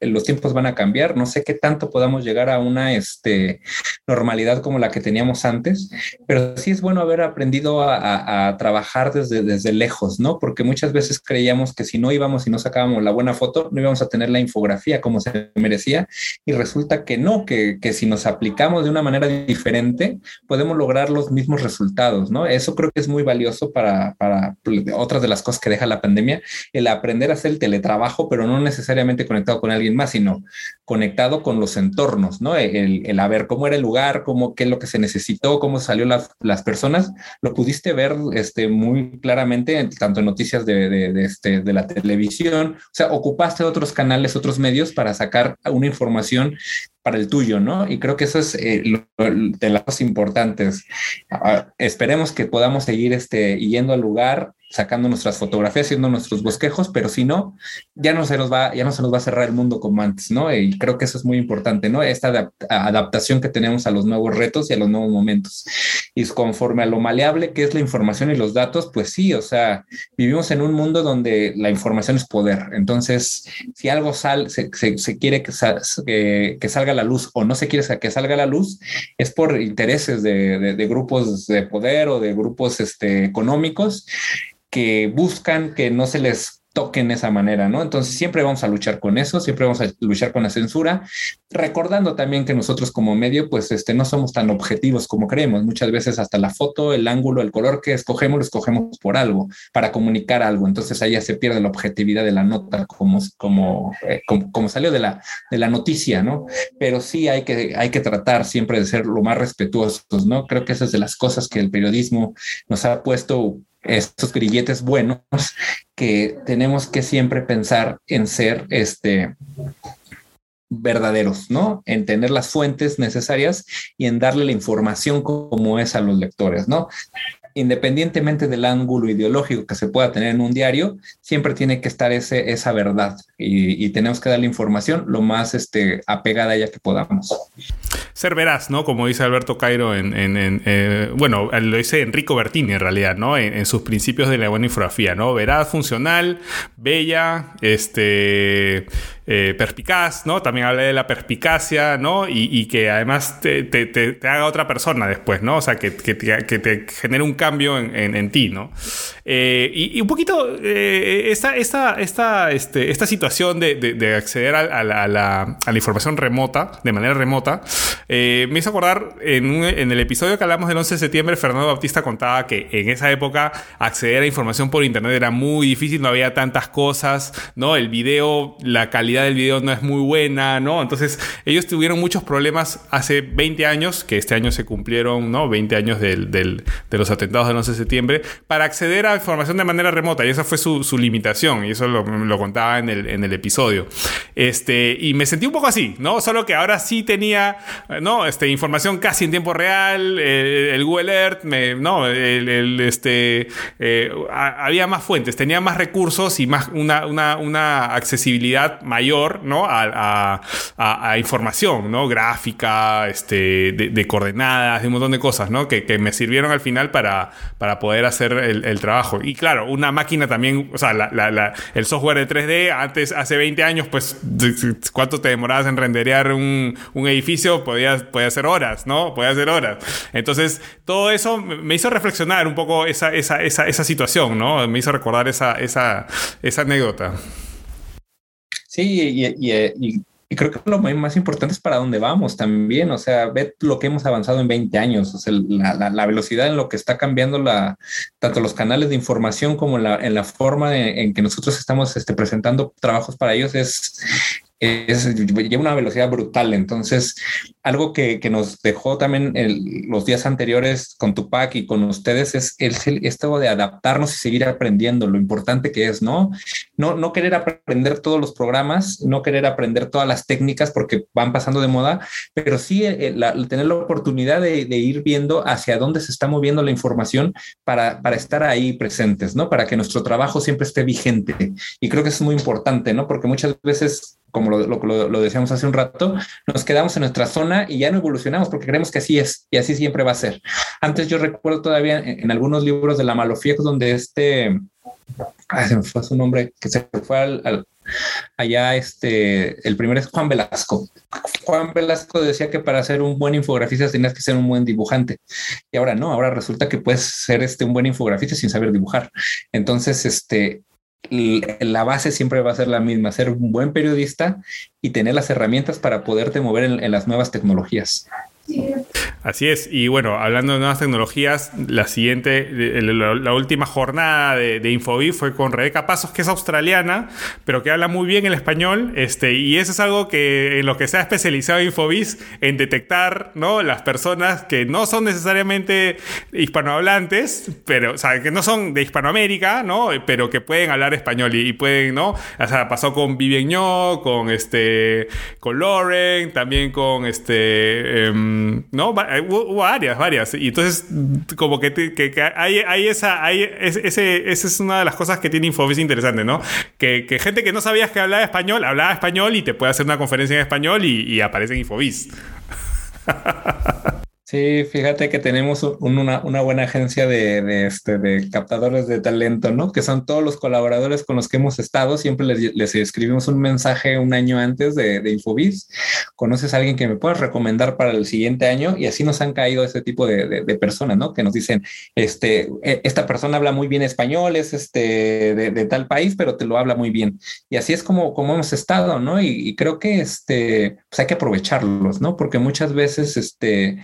los tiempos van a cambiar. No sé qué tanto podamos llegar a una este, normalidad como la que teníamos antes, pero sí es bueno haber aprendido a, trabajar desde, desde lejos, ¿no? Porque muchas veces creíamos que si no íbamos y no sacábamos la buena foto, no íbamos a tener la infografía como se merecía. Y resulta que no, que, que si nos aplicamos de una manera diferente, podemos lograr los mismos resultados, ¿no? Eso creo que es muy valioso para, para otras de las cosas que deja la pandemia, el aprender a hacer el teletrabajo, pero no necesariamente conectado con alguien más, sino conectado con los entornos, ¿no? El, el a ver cómo era el lugar, cómo, qué es lo que se necesitó, cómo salió las, las personas, lo pudiste ver este, muy claramente, tanto en noticias de, de, este, de la televisión, o sea, ocupaste otros canales, otros medios para sacar una información para el tuyo, ¿no? Y creo que eso es eh, de las cosas importantes. Ah, esperemos que podamos seguir este, yendo al lugar sacando nuestras fotografías, haciendo nuestros bosquejos, pero si no, ya no se nos va, ya no se nos va a cerrar el mundo como antes, ¿no? Y creo que eso es muy importante, ¿no? Esta adaptación que tenemos a los nuevos retos y a los nuevos momentos. Y conforme a lo maleable que es la información y los datos, pues sí, o sea, vivimos en un mundo donde la información es poder. Entonces, si algo sal, se, quiere que, que, salga a la luz o no se quiere que salga a la luz, es por intereses de, de grupos de poder o de grupos este, económicos que buscan que no se les toquen esa manera, ¿no? Entonces siempre vamos a luchar con eso, siempre vamos a luchar con la censura, recordando también que nosotros como medio, pues este, no somos tan objetivos como creemos. Muchas veces hasta la foto, el ángulo, el color que escogemos, lo escogemos por algo, para comunicar algo. Entonces ahí ya se pierde la objetividad de la nota como, como, eh, como, salió de la, de la noticia, ¿no? Pero sí hay que, hay que tratar siempre de ser lo más respetuosos, ¿no? Creo que esa es de las cosas que el periodismo nos ha puesto estos grilletes buenos que tenemos que siempre pensar en ser este verdaderos, ¿no? En tener las fuentes necesarias y en darle la información como es a los lectores, ¿no? independientemente del ángulo ideológico que se pueda tener en un diario, siempre tiene que estar ese, esa verdad y, tenemos que dar la información lo más este, apegada a ella que podamos. Ser veraz, ¿no? Como dice Alberto Cairo en, eh, bueno, lo dice Enrico Bertini en realidad, ¿no? En, sus principios de la buena infografía, ¿no? Veraz, funcional, bella, este, eh, perspicaz, ¿no? También habla de la perspicacia, ¿no? Y, que además te, haga otra persona después, ¿no? O sea, que, que, te genere un cambio en, ti, ¿no? Eh, y, un poquito esta, esta, esta, este, esta situación de, acceder a, la, información remota, de manera remota, me hizo acordar en, el episodio que hablamos del 11 de septiembre, Fernando Bautista contaba que en esa época acceder a información por internet era muy difícil, no había tantas cosas, ¿no? El video, la calidad del video no es muy buena, ¿no? Entonces ellos tuvieron muchos problemas hace 20 años, que este año se cumplieron, ¿no? 20 años de los atentados del 11 de septiembre, para acceder a información de manera remota y esa fue su, limitación y eso lo, contaba en el, en el episodio. Este, y me sentí un poco así, ¿no? Solo que ahora sí tenía, ¿no? Este, información casi en tiempo real, el, Google Earth, ¿no? El, este, eh, había más fuentes, tenía más recursos y más una, una, una accesibilidad mayor ¿no? A, información, ¿no? Gráfica, este, de, coordenadas, de un montón de cosas, ¿no? Que, me sirvieron al final para, para poder hacer el, trabajo. Y claro, una máquina también, o sea, el software de 3D, antes, hace 20 años, pues, ¿cuánto te demorabas en renderear un, edificio? Podía, podía ser horas, ¿no? Podía ser horas. Entonces, todo eso me hizo reflexionar un poco esa, esa, esa, esa situación, ¿no? Me hizo recordar esa, esa, esa anécdota. Sí, y, creo que lo más importante es para dónde vamos también, o sea, ve lo que hemos avanzado en 20 años, o sea, la, velocidad en lo que está cambiando la, tanto los canales de información como la, en la forma en que nosotros estamos este, presentando trabajos para ellos es, es, lleva una velocidad brutal. Entonces, algo que, que nos dejó también los días anteriores con Tupac y con ustedes es el, esto de adaptarnos y seguir aprendiendo, lo importante que es, ¿no? No, no querer aprender todos los programas, no querer aprender todas las técnicas porque van pasando de moda, pero sí eh, tener la oportunidad de, de, ir viendo hacia dónde se está moviendo la información para, para estar ahí presentes, ¿no? Para que nuestro trabajo siempre esté vigente. Y creo que es muy importante, ¿no? Porque muchas veces como lo, lo, lo, decíamos hace un rato, nos quedamos en nuestra zona y ya no evolucionamos porque creemos que así es y así siempre va a ser. Antes yo recuerdo todavía en, algunos libros de la Malofía donde este, se me fue su nombre, que se fue al, allá, este, el primero es Juan Velasco. Juan Velasco decía que para ser un buen infografista tenías que ser un buen dibujante. Y ahora no, ahora resulta que puedes ser este, un buen infografista sin saber dibujar. Entonces, este, la base siempre va a ser la misma, ser un buen periodista y tener las herramientas para poderte mover en, las nuevas tecnologías. Así es, y bueno, hablando de nuevas tecnologías, la siguiente, la, última jornada de, de fue con Rebeca Pasos, que es australiana, pero que habla muy bien el español, este, y eso es algo que en lo que se ha especializado Infobis, en detectar, ¿no? Las personas que no son necesariamente hispanohablantes, pero, o que no son de Hispanoamérica, ¿no? Pero que pueden hablar español y, pueden, ¿no? O sea, pasó con Vivien con este, con Lauren, también con este... Em, no, hubo, varias, varias. Y entonces, como que, hay, esa, hay ese, esa es una de las cosas que tiene Infobis interesante, ¿no? Que, gente que no sabías que hablaba español, hablaba español y te puede hacer una conferencia en español y, y aparece en Infobis. Sí, fíjate que tenemos una, buena agencia de, este, de captadores de talento, ¿no? Que son todos los colaboradores con los que hemos estado. Siempre les, escribimos un mensaje un año antes de, de, Infobis. ¿Conoces a alguien que me puedas recomendar para el siguiente año? Y así nos han caído ese tipo de, personas, ¿no? Que nos dicen, este, e, esta persona habla muy bien español, es este, de, tal país, pero te lo habla muy bien. Y así es como, como hemos estado, ¿no? Y, y creo que este, pues hay que aprovecharlos, ¿no? Porque muchas veces, este,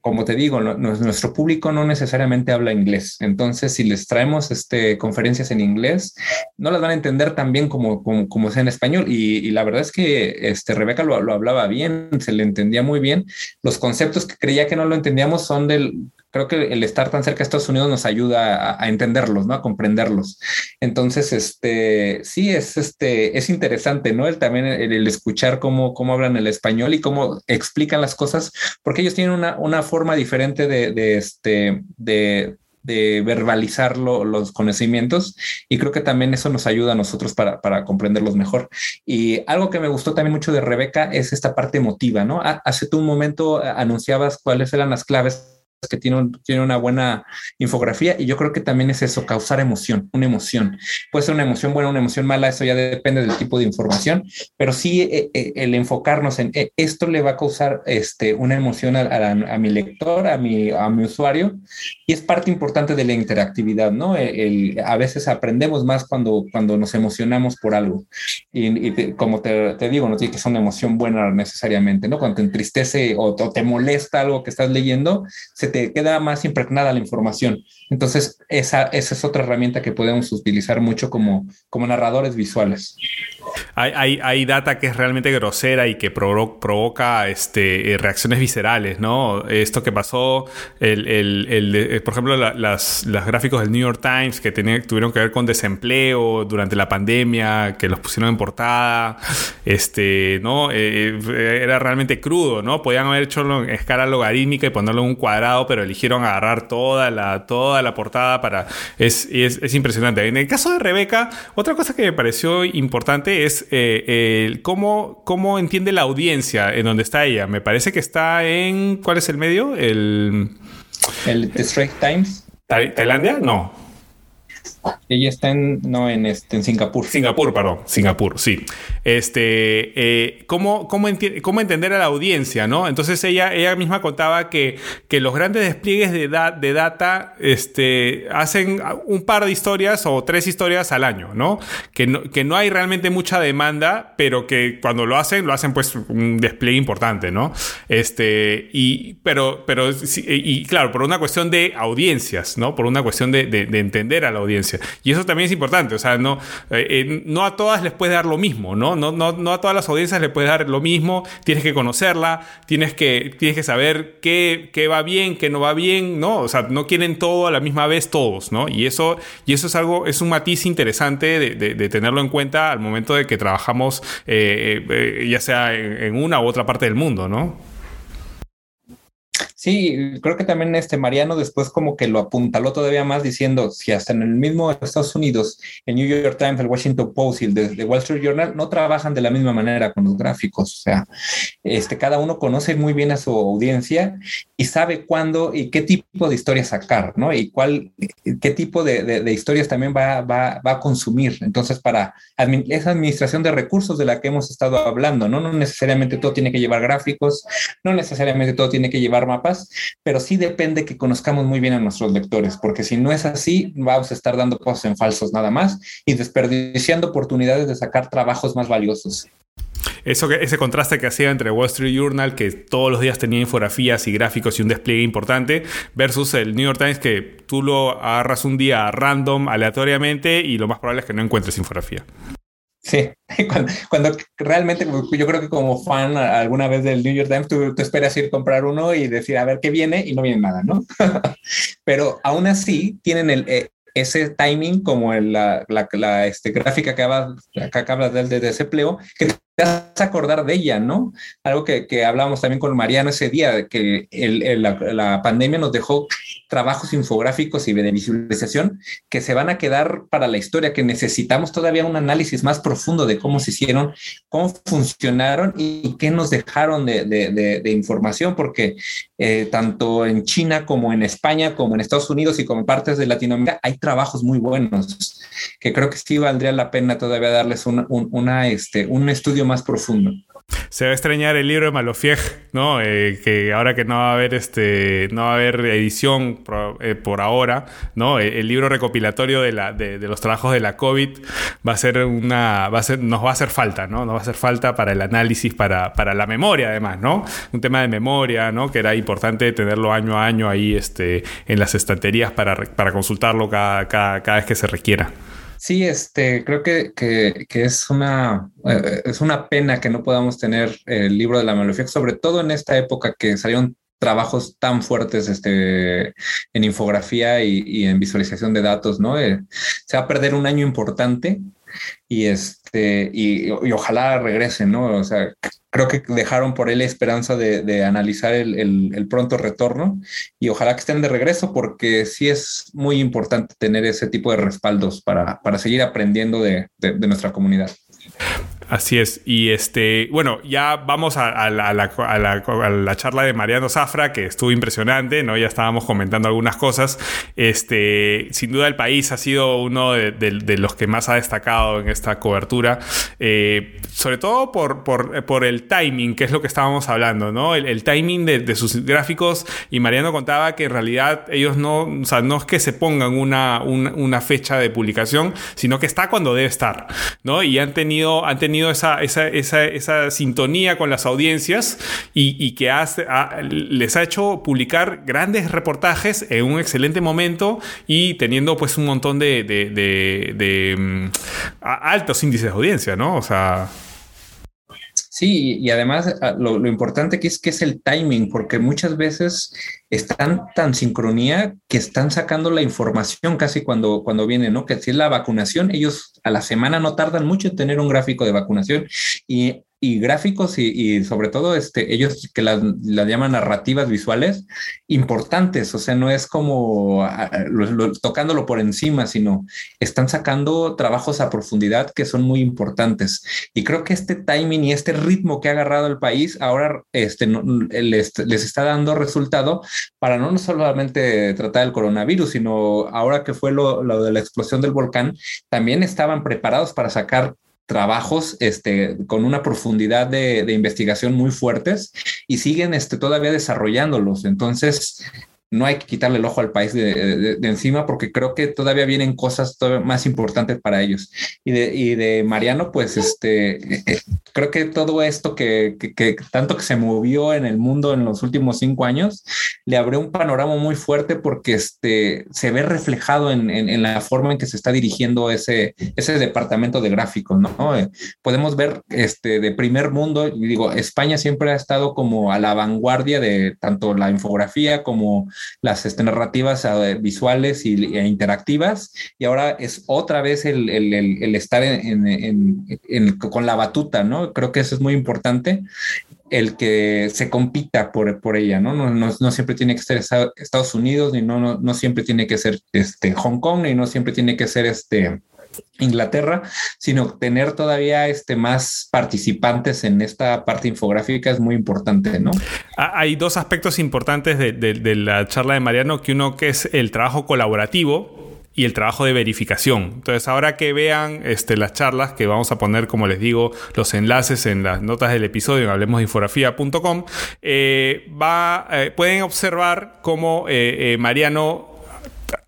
como te digo, nuestro público no necesariamente habla inglés. Entonces, si les traemos este, conferencias en inglés, no las van a entender tan bien como, como, sea en español. Y, la verdad es que este, Rebeca lo, lo, hablaba bien, se le entendía muy bien. Los conceptos que creía que no lo entendíamos son del, creo que el estar tan cerca de Estados Unidos nos ayuda a, entenderlos, ¿no? A comprenderlos. Entonces, este, sí, es, este, es interesante, ¿no? El también el, escuchar cómo, cómo hablan el español y cómo explican las cosas, porque ellos tienen una, una forma diferente de, de este, de, de verbalizar los conocimientos y creo que también eso nos ayuda a nosotros para, para, comprenderlos mejor. Y algo que me gustó también mucho de Rebeca es esta parte emotiva, ¿no? Hace tú un momento anunciabas cuáles eran las claves que tiene, tiene una buena infografía y yo creo que también es eso, causar emoción, una emoción. Puede ser una emoción buena, una emoción mala, eso ya depende del tipo de información, pero sí eh, eh, el enfocarnos en eh, esto le va a causar este, una emoción a, mi lector, a mi, a mi usuario y es parte importante de la interactividad, ¿no? a veces aprendemos más cuando, cuando nos emocionamos por algo y, como te, te, digo, no tiene que ser una emoción buena necesariamente, ¿no? Cuando te entristece o, o te molesta algo que estás leyendo, se te queda más impregnada la información. Entonces, esa, esa es otra herramienta que podemos utilizar mucho como, como narradores visuales. Hay, hay, data que es realmente grosera y que provoca este, eh, reacciones viscerales, ¿no? Esto que pasó, el, el, eh, por ejemplo, las, los gráficos del New York Times que tuvieron que ver con desempleo durante la pandemia, que los pusieron en portada, este, ¿no? Eh, era realmente crudo, ¿no? Podían haber hecho en escala logarítmica y ponerlo en un cuadrado, pero eligieron agarrar toda la, toda la portada para... Es, es, impresionante. En el caso de Rebeca, otra cosa que me pareció importante es eh, cómo, cómo entiende la audiencia en donde está ella. Me parece que está en... ¿Cuál es el medio? El... El The Straight Times. ¿Tailandia? No. Ella está en, no, en, este, en Singapur. Singapur, perdón, Singapur, sí. Este, eh, ¿cómo, cómo, cómo, entender a la audiencia, no? Entonces ella, ella misma contaba que, que los grandes despliegues de, de data este, hacen un par de historias o tres historias al año, ¿no? Que, ¿no? que no hay realmente mucha demanda, pero que cuando lo hacen, lo hacen pues un despliegue importante, ¿no? Este, y, pero, pero, y claro, por una cuestión de audiencias, ¿no? Por una cuestión de, de entender a la audiencia. Y eso también es importante, o sea, no, eh, eh, no a todas les puedes dar lo mismo, ¿no? No, ¿no? no a todas las audiencias les puedes dar lo mismo, tienes que conocerla, tienes que, tienes que saber qué, qué va bien, qué no va bien, ¿no? O sea, no quieren todo a la misma vez todos, ¿no? Y eso, y eso es algo, es un matiz interesante de, tenerlo en cuenta al momento de que trabajamos, eh, ya sea en una u otra parte del mundo, ¿no? Sí, creo que también este Mariano después como que lo apuntaló todavía más diciendo, si hasta en el mismo Estados Unidos, el New York Times, el Washington Post y el de, Wall Street Journal no trabajan de la misma manera con los gráficos, o sea, este, cada uno conoce muy bien a su audiencia y sabe cuándo y qué tipo de historias sacar, ¿no? Y cuál, qué tipo de, historias también va, va, va, a consumir. Entonces, para esa administración de recursos de la que hemos estado hablando, ¿no? No necesariamente todo tiene que llevar gráficos, no necesariamente todo tiene que llevar mapas, pero sí depende que conozcamos muy bien a nuestros lectores, porque si no es así, vamos a estar dando cosas en falsos nada más y desperdiciando oportunidades de sacar trabajos más valiosos. Eso ese contraste que hacía entre Wall Street Journal, que todos los días tenía infografías y gráficos y un despliegue importante, versus el New York Times, que tú lo agarras un día random, aleatoriamente, y lo más probable es que no encuentres infografía. Sí, cuando, realmente yo creo que como fan alguna vez del New York Times, tú, esperas ir a comprar uno y decir a ver qué viene y no viene nada, ¿no? Pero aún así tienen el, eh, ese timing como la, la, este, gráfica que, habla, que habla del de desempleo, que te hace acordar de ella, ¿no? Algo que, que hablábamos también con Mariano ese día, que el, la, pandemia nos dejó trabajos infográficos y de visualización que se van a quedar para la historia, que necesitamos todavía un análisis más profundo de cómo se hicieron, cómo funcionaron y qué nos dejaron de, de, información, porque eh, tanto en China como en España, como en Estados Unidos y como en partes de Latinoamérica, hay trabajos muy buenos que creo que sí valdría la pena todavía darles un, un, una, este, un estudio más profundo. Se va a extrañar el libro de Malofieg, ¿no? Eh, que ahora que no va a haber este, no va a haber edición por, eh, por ahora, ¿no? El, el, libro recopilatorio de, la, de, de, los trabajos de la COVID va a ser una, va a ser, nos va a hacer falta, ¿no? Nos va a hacer falta para el análisis, para, para la memoria, además, ¿no? Un tema de memoria, ¿no? Que era importante tenerlo año a año ahí, este, en las estanterías para, para consultarlo cada, cada, cada vez que se requiera. Sí, este, creo que, que, que es, una, eh, es una pena que no podamos tener el libro de la melofía, sobre todo en esta época que salieron trabajos tan fuertes este, en infografía y, y en visualización de datos, ¿no? Eh, se va a perder un año importante y este y, ojalá regrese, ¿no? O sea, creo que dejaron por él esperanza de, de analizar el, el, pronto retorno y ojalá que estén de regreso porque sí es muy importante tener ese tipo de respaldos para, para seguir aprendiendo de, de nuestra comunidad. Así es. Y este, bueno, ya vamos a, la, charla de Mariano Zafra, que estuvo impresionante, ¿no? Ya estábamos comentando algunas cosas. Este, sin duda el país ha sido uno de, los que más ha destacado en esta cobertura. Eh, sobre todo por, el timing, que es lo que estábamos hablando, ¿no? El, timing de, sus gráficos. Y Mariano contaba que en realidad ellos no, o sea, no es que se pongan una, una fecha de publicación, sino que está cuando debe estar, ¿no? Y han tenido, han tenido esa, esa, esa, esa sintonía con las audiencias y, que les ha hecho publicar grandes reportajes en un excelente momento y teniendo pues un montón de, de, de, um, altos índices de audiencia, ¿no? O sea... Sí, y además lo, lo, importante que es que es el timing, porque muchas veces están tan sincronía que están sacando la información casi cuando, cuando viene, ¿no? Que si es la vacunación, ellos a la semana no tardan mucho en tener un gráfico de vacunación y y gráficos y, sobre todo este, ellos que las, las, llaman narrativas visuales importantes, o sea, no es como a, lo, lo, tocándolo por encima, sino están sacando trabajos a profundidad que son muy importantes. Y creo que este timing y este ritmo que ha agarrado el país ahora este, les, les, está dando resultado para no solamente tratar el coronavirus, sino ahora que fue lo, lo de la explosión del volcán, también estaban preparados para sacar trabajos este, con una profundidad de, investigación muy fuertes y siguen este, todavía desarrollándolos. Entonces, no hay que quitarle el ojo al país de, de, de, encima porque creo que todavía vienen cosas todavía más importantes para ellos. Y de, y de Mariano, pues este, eh, creo que todo esto que, que, que, tanto que se movió en el mundo en los últimos cinco años, le abrió un panorama muy fuerte porque este, se ve reflejado en, en, en la forma en que se está dirigiendo ese, ese departamento de gráficos, ¿no? Eh, podemos ver este, de primer mundo, digo, España siempre ha estado como a la vanguardia de tanto la infografía como las este, narrativas uh, visuales y, e interactivas, y ahora es otra vez el, el estar en, en, con la batuta, ¿no? Creo que eso es muy importante el que se compita por, por ella, ¿no? No, ¿no? no, siempre tiene que ser Estados Unidos, ni no, no, no siempre tiene que ser este, Hong Kong, ni no siempre tiene que ser este, Inglaterra, sino tener todavía este, más participantes en esta parte infográfica es muy importante, ¿no? Hay dos aspectos importantes de, la charla de Mariano, que uno que es el trabajo colaborativo, y el trabajo de verificación. Entonces, ahora que vean este, las charlas, que vamos a poner, como les digo, los enlaces en las notas del episodio en hablemosdeinfografía.com, eh, eh, pueden observar cómo eh, Mariano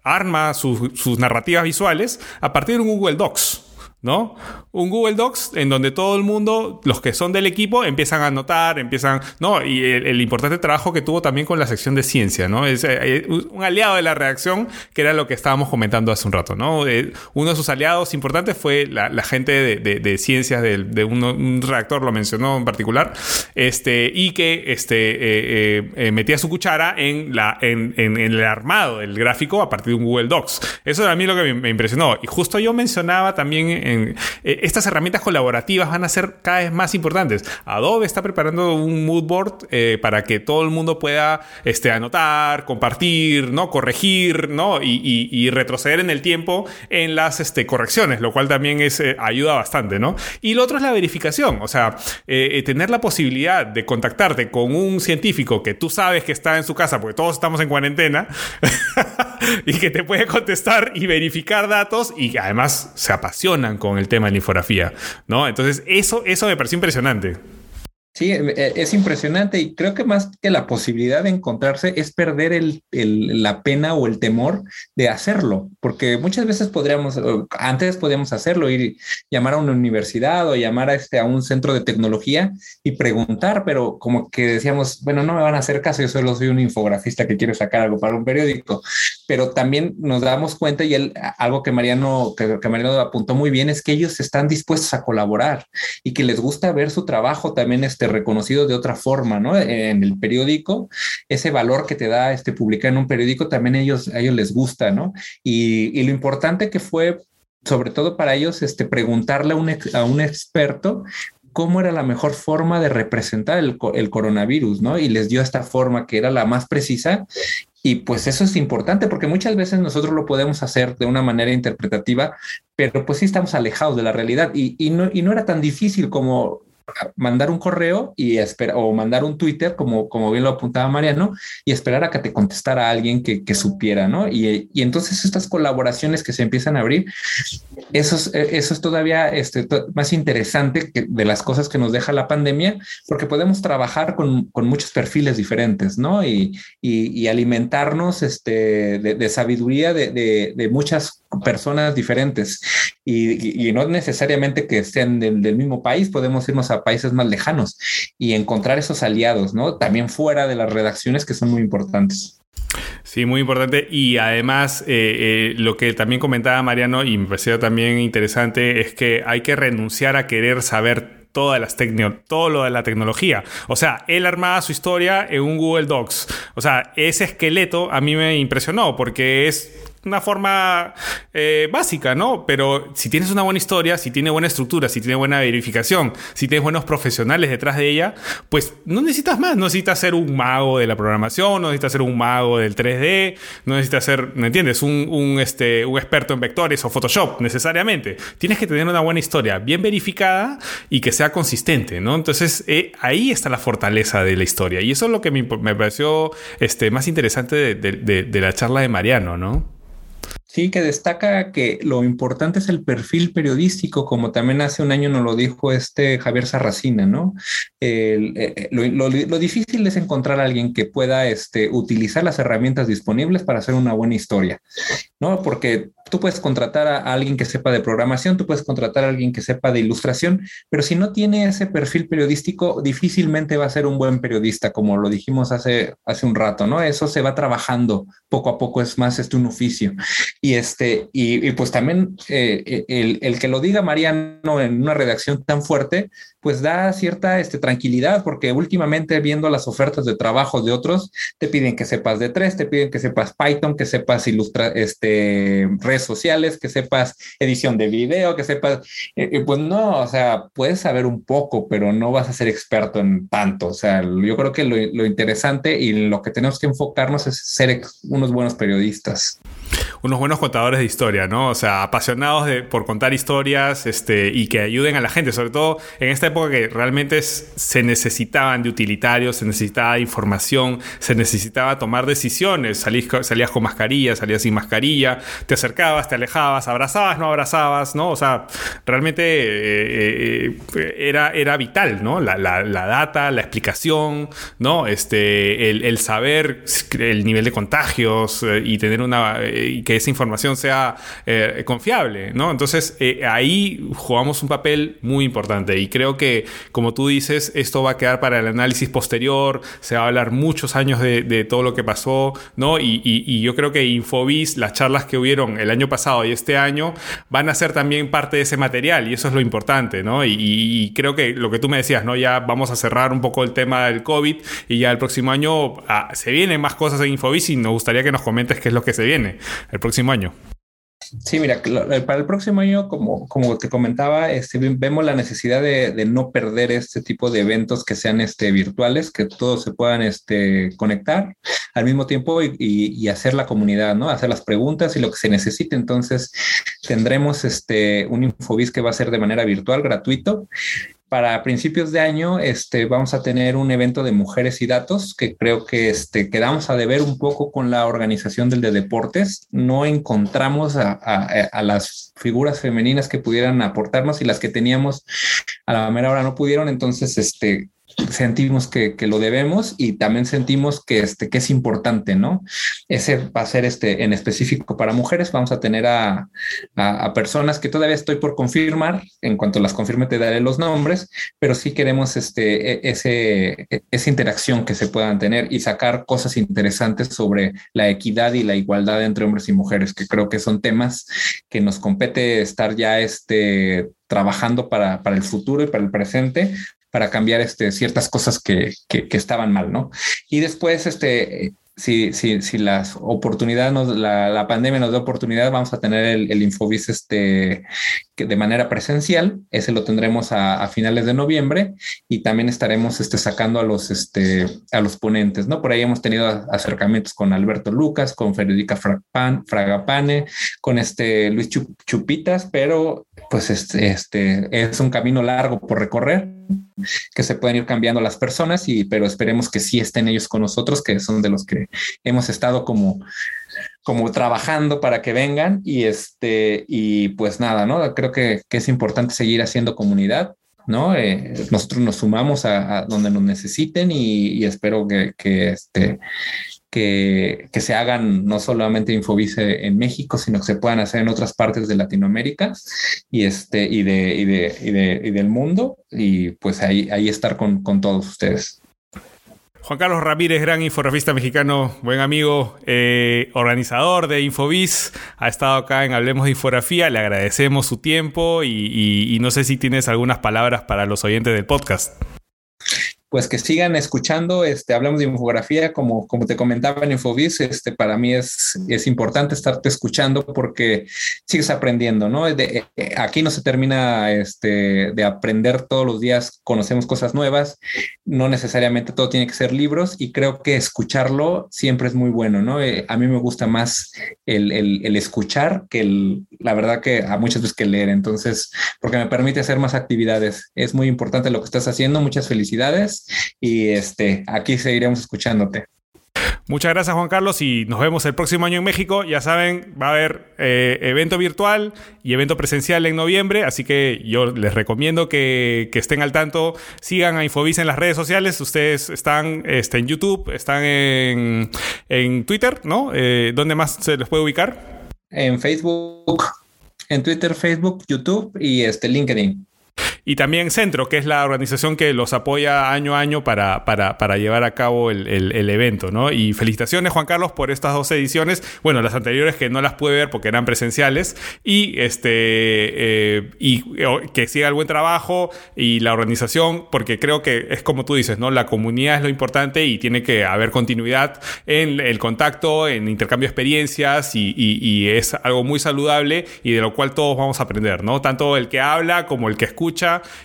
arma sus, sus narrativas visuales a partir de un Google Docs. ¿No? Un Google Docs en donde todo el mundo, los que son del equipo, empiezan a anotar, empiezan, ¿no? Y el, importante trabajo que tuvo también con la sección de ciencia, ¿no? Es eh, un aliado de la redacción, que era lo que estábamos comentando hace un rato, ¿no? Eh, uno de sus aliados importantes fue la, gente de, de, ciencias de, de un redactor, lo mencionó en particular, este, y que este, eh, eh metía su cuchara en, la, en, el armado del gráfico a partir de un Google Docs. Eso a mí lo que me, me impresionó. Y justo yo mencionaba también eh, estas herramientas colaborativas van a ser cada vez más importantes. Adobe está preparando un mood board eh, para que todo el mundo pueda este, anotar, compartir, ¿no? corregir. Y, retroceder en el tiempo en las este, correcciones, lo cual también es, eh, ayuda bastante. Y lo otro es la verificación, o sea, tener la posibilidad de contactarte con un científico que tú sabes que está en su casa, porque todos estamos en cuarentena, y que te puede contestar y verificar datos y además se apasionan con el tema de la infografía, ¿no? Entonces, eso, eso me pareció impresionante. Sí, eh, eh, es impresionante y creo que más que la posibilidad de encontrarse es perder el, la pena o el temor de hacerlo, porque muchas veces podríamos, antes podíamos hacerlo, ir llamar a una universidad o llamar a, este, a un centro de tecnología y preguntar, pero como que decíamos, bueno, no me van a hacer caso, yo solo soy un infografista que quiere sacar algo para un periódico, pero también nos damos cuenta y él, algo que Mariano, que, que Mariano apuntó muy bien es que ellos están dispuestos a colaborar y que les gusta ver su trabajo también. Este, este, reconocido de otra forma, ¿no? En el periódico, ese valor que te da este publicar en un periódico también ellos, a ellos les gusta, ¿no? Y, lo importante que fue, sobre todo para ellos, este, preguntarle a un, a un experto cómo era la mejor forma de representar el, coronavirus, ¿no? Y les dio esta forma que era la más precisa. Y pues eso es importante porque muchas veces nosotros lo podemos hacer de una manera interpretativa, pero pues sí estamos alejados de la realidad y, no, y no era tan difícil como mandar un correo y esperar, o mandar un Twitter, como, como bien lo apuntaba Mariano, y esperar a que te contestara alguien que, que supiera, ¿no? Y, y, entonces estas colaboraciones que se empiezan a abrir, eso es, eso es todavía este, más interesante que de las cosas que nos deja la pandemia, porque podemos trabajar con, con muchos perfiles diferentes, ¿no? Y, y, alimentarnos este, de, de sabiduría de, de, de muchas personas diferentes y, y, no necesariamente que estén del, del, mismo país, podemos irnos a países más lejanos y encontrar esos aliados, ¿no? También fuera de las redacciones que son muy importantes. Sí, muy importante. Y además, eh, eh, lo que también comentaba Mariano y me pareció también interesante es que hay que renunciar a querer saber todas las todo lo de la tecnología. O sea, él armaba su historia en un Google Docs. O sea, ese esqueleto a mí me impresionó porque es una forma eh, básica, ¿no? Pero si tienes una buena historia, si tiene buena estructura, si tiene buena verificación, si tienes buenos profesionales detrás de ella, pues no necesitas más. No necesitas ser un mago de la programación, no necesitas ser un mago del 3D, no necesitas ser, ¿me entiendes? Un, este, un experto en vectores o Photoshop, necesariamente. Tienes que tener una buena historia bien verificada y que sea consistente, ¿no? Entonces, eh, ahí está la fortaleza de la historia. Y eso es lo que me, pareció este, más interesante de la charla de Mariano, ¿no? Sí, que destaca que lo importante es el perfil periodístico, como también hace un año nos lo dijo este Javier Sarracina, ¿no? Eh, eh, lo, difícil es encontrar a alguien que pueda este, utilizar las herramientas disponibles para hacer una buena historia, ¿no? Porque tú puedes contratar a alguien que sepa de programación, tú puedes contratar a alguien que sepa de ilustración, pero si no tiene ese perfil periodístico, difícilmente va a ser un buen periodista, como lo dijimos hace, hace un rato, ¿no? Eso se va trabajando poco a poco, es más este un oficio. Y, este, y, pues también eh, el, el, que lo diga Mariano en una redacción tan fuerte, pues da cierta este, tranquilidad, porque últimamente viendo las ofertas de trabajo de otros, te piden que sepas de tres, te piden que sepas Python, que sepas ilustrar este, redes sociales, que sepas edición de video, que sepas, eh, pues no, o sea, puedes saber un poco, pero no vas a ser experto en tanto. O sea, yo creo que lo, lo interesante y lo que tenemos que enfocarnos es ser unos buenos periodistas unos buenos contadores de historia, ¿no? O sea, apasionados de, por contar historias este, y que ayuden a la gente, sobre todo en esta época que realmente se necesitaban de utilitarios, se necesitaba de información, se necesitaba tomar decisiones. salías con mascarilla, salías sin mascarilla, te acercabas, te alejabas, abrazabas, no abrazabas, ¿no? O sea, realmente eh, eh, era, era vital, ¿no? La, data, la explicación, ¿no? Este, el, saber el nivel de contagios eh, y tener una y que esa información sea eh, confiable, ¿no? Entonces eh, ahí jugamos un papel muy importante y creo que, como tú dices, esto va a quedar para el análisis posterior, se va a hablar muchos años de, todo lo que pasó, ¿no? Y, yo creo que Infobis, las charlas que hubieron el año pasado y este año, van a ser también parte de ese material y eso es lo importante, ¿no? Y, creo que lo que tú me decías, ¿no? Ya vamos a cerrar un poco el tema del COVID y ya el próximo año ah, se vienen más cosas en Infobis y nos gustaría que nos comentes qué es lo que se viene el próximo año. Sí, mira, para el próximo año, como, como te comentaba, este, vemos la necesidad de, no perder este tipo de eventos que sean este, virtuales, que todos se puedan este, conectar al mismo tiempo y, y, hacer la comunidad, ¿no? Hacer las preguntas y lo que se necesite. Entonces, tendremos este, un Infobis que va a ser de manera virtual, gratuito, para principios de año este, vamos a tener un evento de mujeres y datos que creo que este, quedamos a deber un poco con la organización del de deportes. No encontramos a, a las figuras femeninas que pudieran aportarnos y las que teníamos a la mera hora no pudieron. Entonces, este, sentimos que, lo debemos y también sentimos que, este, que es importante, ¿no? Ese va a ser este, en específico para mujeres. Vamos a tener a, personas que todavía estoy por confirmar. En cuanto las confirme, te daré los nombres, pero sí queremos este, e, ese, e, esa interacción que se puedan tener y sacar cosas interesantes sobre la equidad y la igualdad entre hombres y mujeres, que creo que son temas que nos compete estar ya este, trabajando para, para, el futuro y para el presente, para cambiar este, ciertas cosas que, que, estaban mal, ¿no? Y después, este, si, si, si las oportunidades, la, la, pandemia nos da oportunidad, vamos a tener el, el Infobis este, que de manera presencial. Ese lo tendremos a, a, finales de noviembre y también estaremos este, sacando a los, este, a los ponentes. ¿no? Por ahí hemos tenido acercamientos con Alberto Lucas, con Federica Fragapane, con este Luis Chupitas, pero pues este, este es un camino largo por recorrer que se pueden ir cambiando las personas y pero esperemos que sí estén ellos con nosotros que son de los que hemos estado como como trabajando para que vengan y este y pues nada no creo que, que es importante seguir haciendo comunidad ¿no? Eh, nosotros nos sumamos a, donde nos necesiten y, y espero que, que, este, que, que, se hagan no solamente Infovice en México, sino que se puedan hacer en otras partes de Latinoamérica y, este, y, de, y, de, y, de, y del mundo y pues ahí, ahí estar con, con todos ustedes. Juan Carlos Ramírez, gran infografista mexicano, buen amigo, eh, organizador de Infobiz, ha estado acá en Hablemos de Infografía, le agradecemos su tiempo y no sé si tienes algunas palabras para los oyentes del podcast pues que sigan escuchando, este, hablamos de infografía, como, te comentaba en Infobiz, este, para mí es, importante estarte escuchando porque sigues aprendiendo, ¿no? Eh, aquí no se termina este, de aprender todos los días, conocemos cosas nuevas, no necesariamente todo tiene que ser libros y creo que escucharlo siempre es muy bueno, ¿no? Eh, a mí me gusta más el escuchar que el, la verdad que a muchas veces que leer, entonces, porque me permite hacer más actividades. Es muy importante lo que estás haciendo, muchas felicidades y este, aquí seguiremos escuchándote. Muchas gracias Juan Carlos y nos vemos el próximo año en México. Ya saben, va a haber eh, evento virtual y evento presencial en noviembre, así que yo les recomiendo que, que estén al tanto, sigan a Infobiz en las redes sociales. Ustedes están este, en YouTube, están en, en Twitter, ¿no? Eh, ¿Dónde más se les puede ubicar? En Facebook, en Twitter, Facebook, YouTube y este LinkedIn. Y también Centro, que es la organización que los apoya año a año para, para, para llevar a cabo el, el, evento, ¿no? Y felicitaciones, Juan Carlos, por estas dos ediciones. Bueno, las anteriores que no las pude ver porque eran presenciales. Y, este, eh, y que siga el buen trabajo y la organización, porque creo que es como tú dices, ¿no? La comunidad es lo importante y tiene que haber continuidad en el contacto, en intercambio de experiencias y, y, y es algo muy saludable y de lo cual todos vamos a aprender, ¿no? Tanto el que habla como el que escucha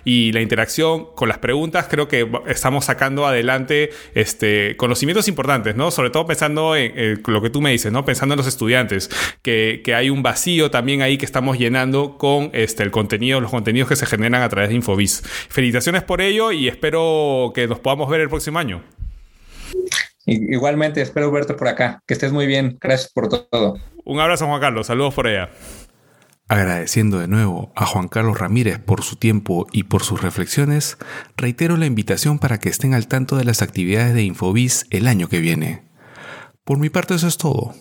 y la interacción con las preguntas, creo que estamos sacando adelante este, conocimientos importantes, ¿no? Sobre todo pensando en, lo que tú me dices, ¿no? Pensando en los estudiantes, que, que, hay un vacío también ahí que estamos llenando con este, el contenido, los contenidos que se generan a través de Infobiz. Felicitaciones por ello y espero que nos podamos ver el próximo año. Igualmente, espero verte por acá. Que estés muy bien. Gracias por todo. Un abrazo, Juan Carlos. Saludos por allá. Agradeciendo de nuevo a Juan Carlos Ramírez por su tiempo y por sus reflexiones, reitero la invitación para que estén al tanto de las actividades de Infobiz el año que viene. Por mi parte eso es todo.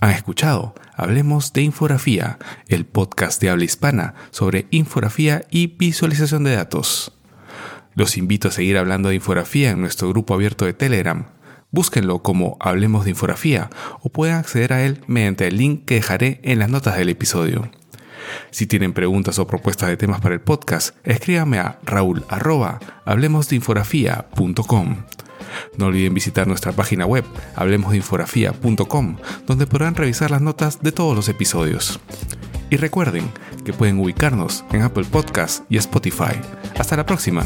Han escuchado Hablemos de Infografía, el podcast de habla hispana sobre infografía y visualización de datos. Los invito a seguir hablando de infografía en nuestro grupo abierto de Telegram. Búsquenlo como Hablemos de Infografía o pueden acceder a él mediante el link que dejaré en las notas del episodio. Si tienen preguntas o propuestas de temas para el podcast, escríbanme a raúl No olviden visitar nuestra página web, hablemosdeinfografía.com, donde podrán revisar las notas de todos los episodios. Y recuerden que pueden ubicarnos en Apple Podcasts y Spotify. Hasta la próxima.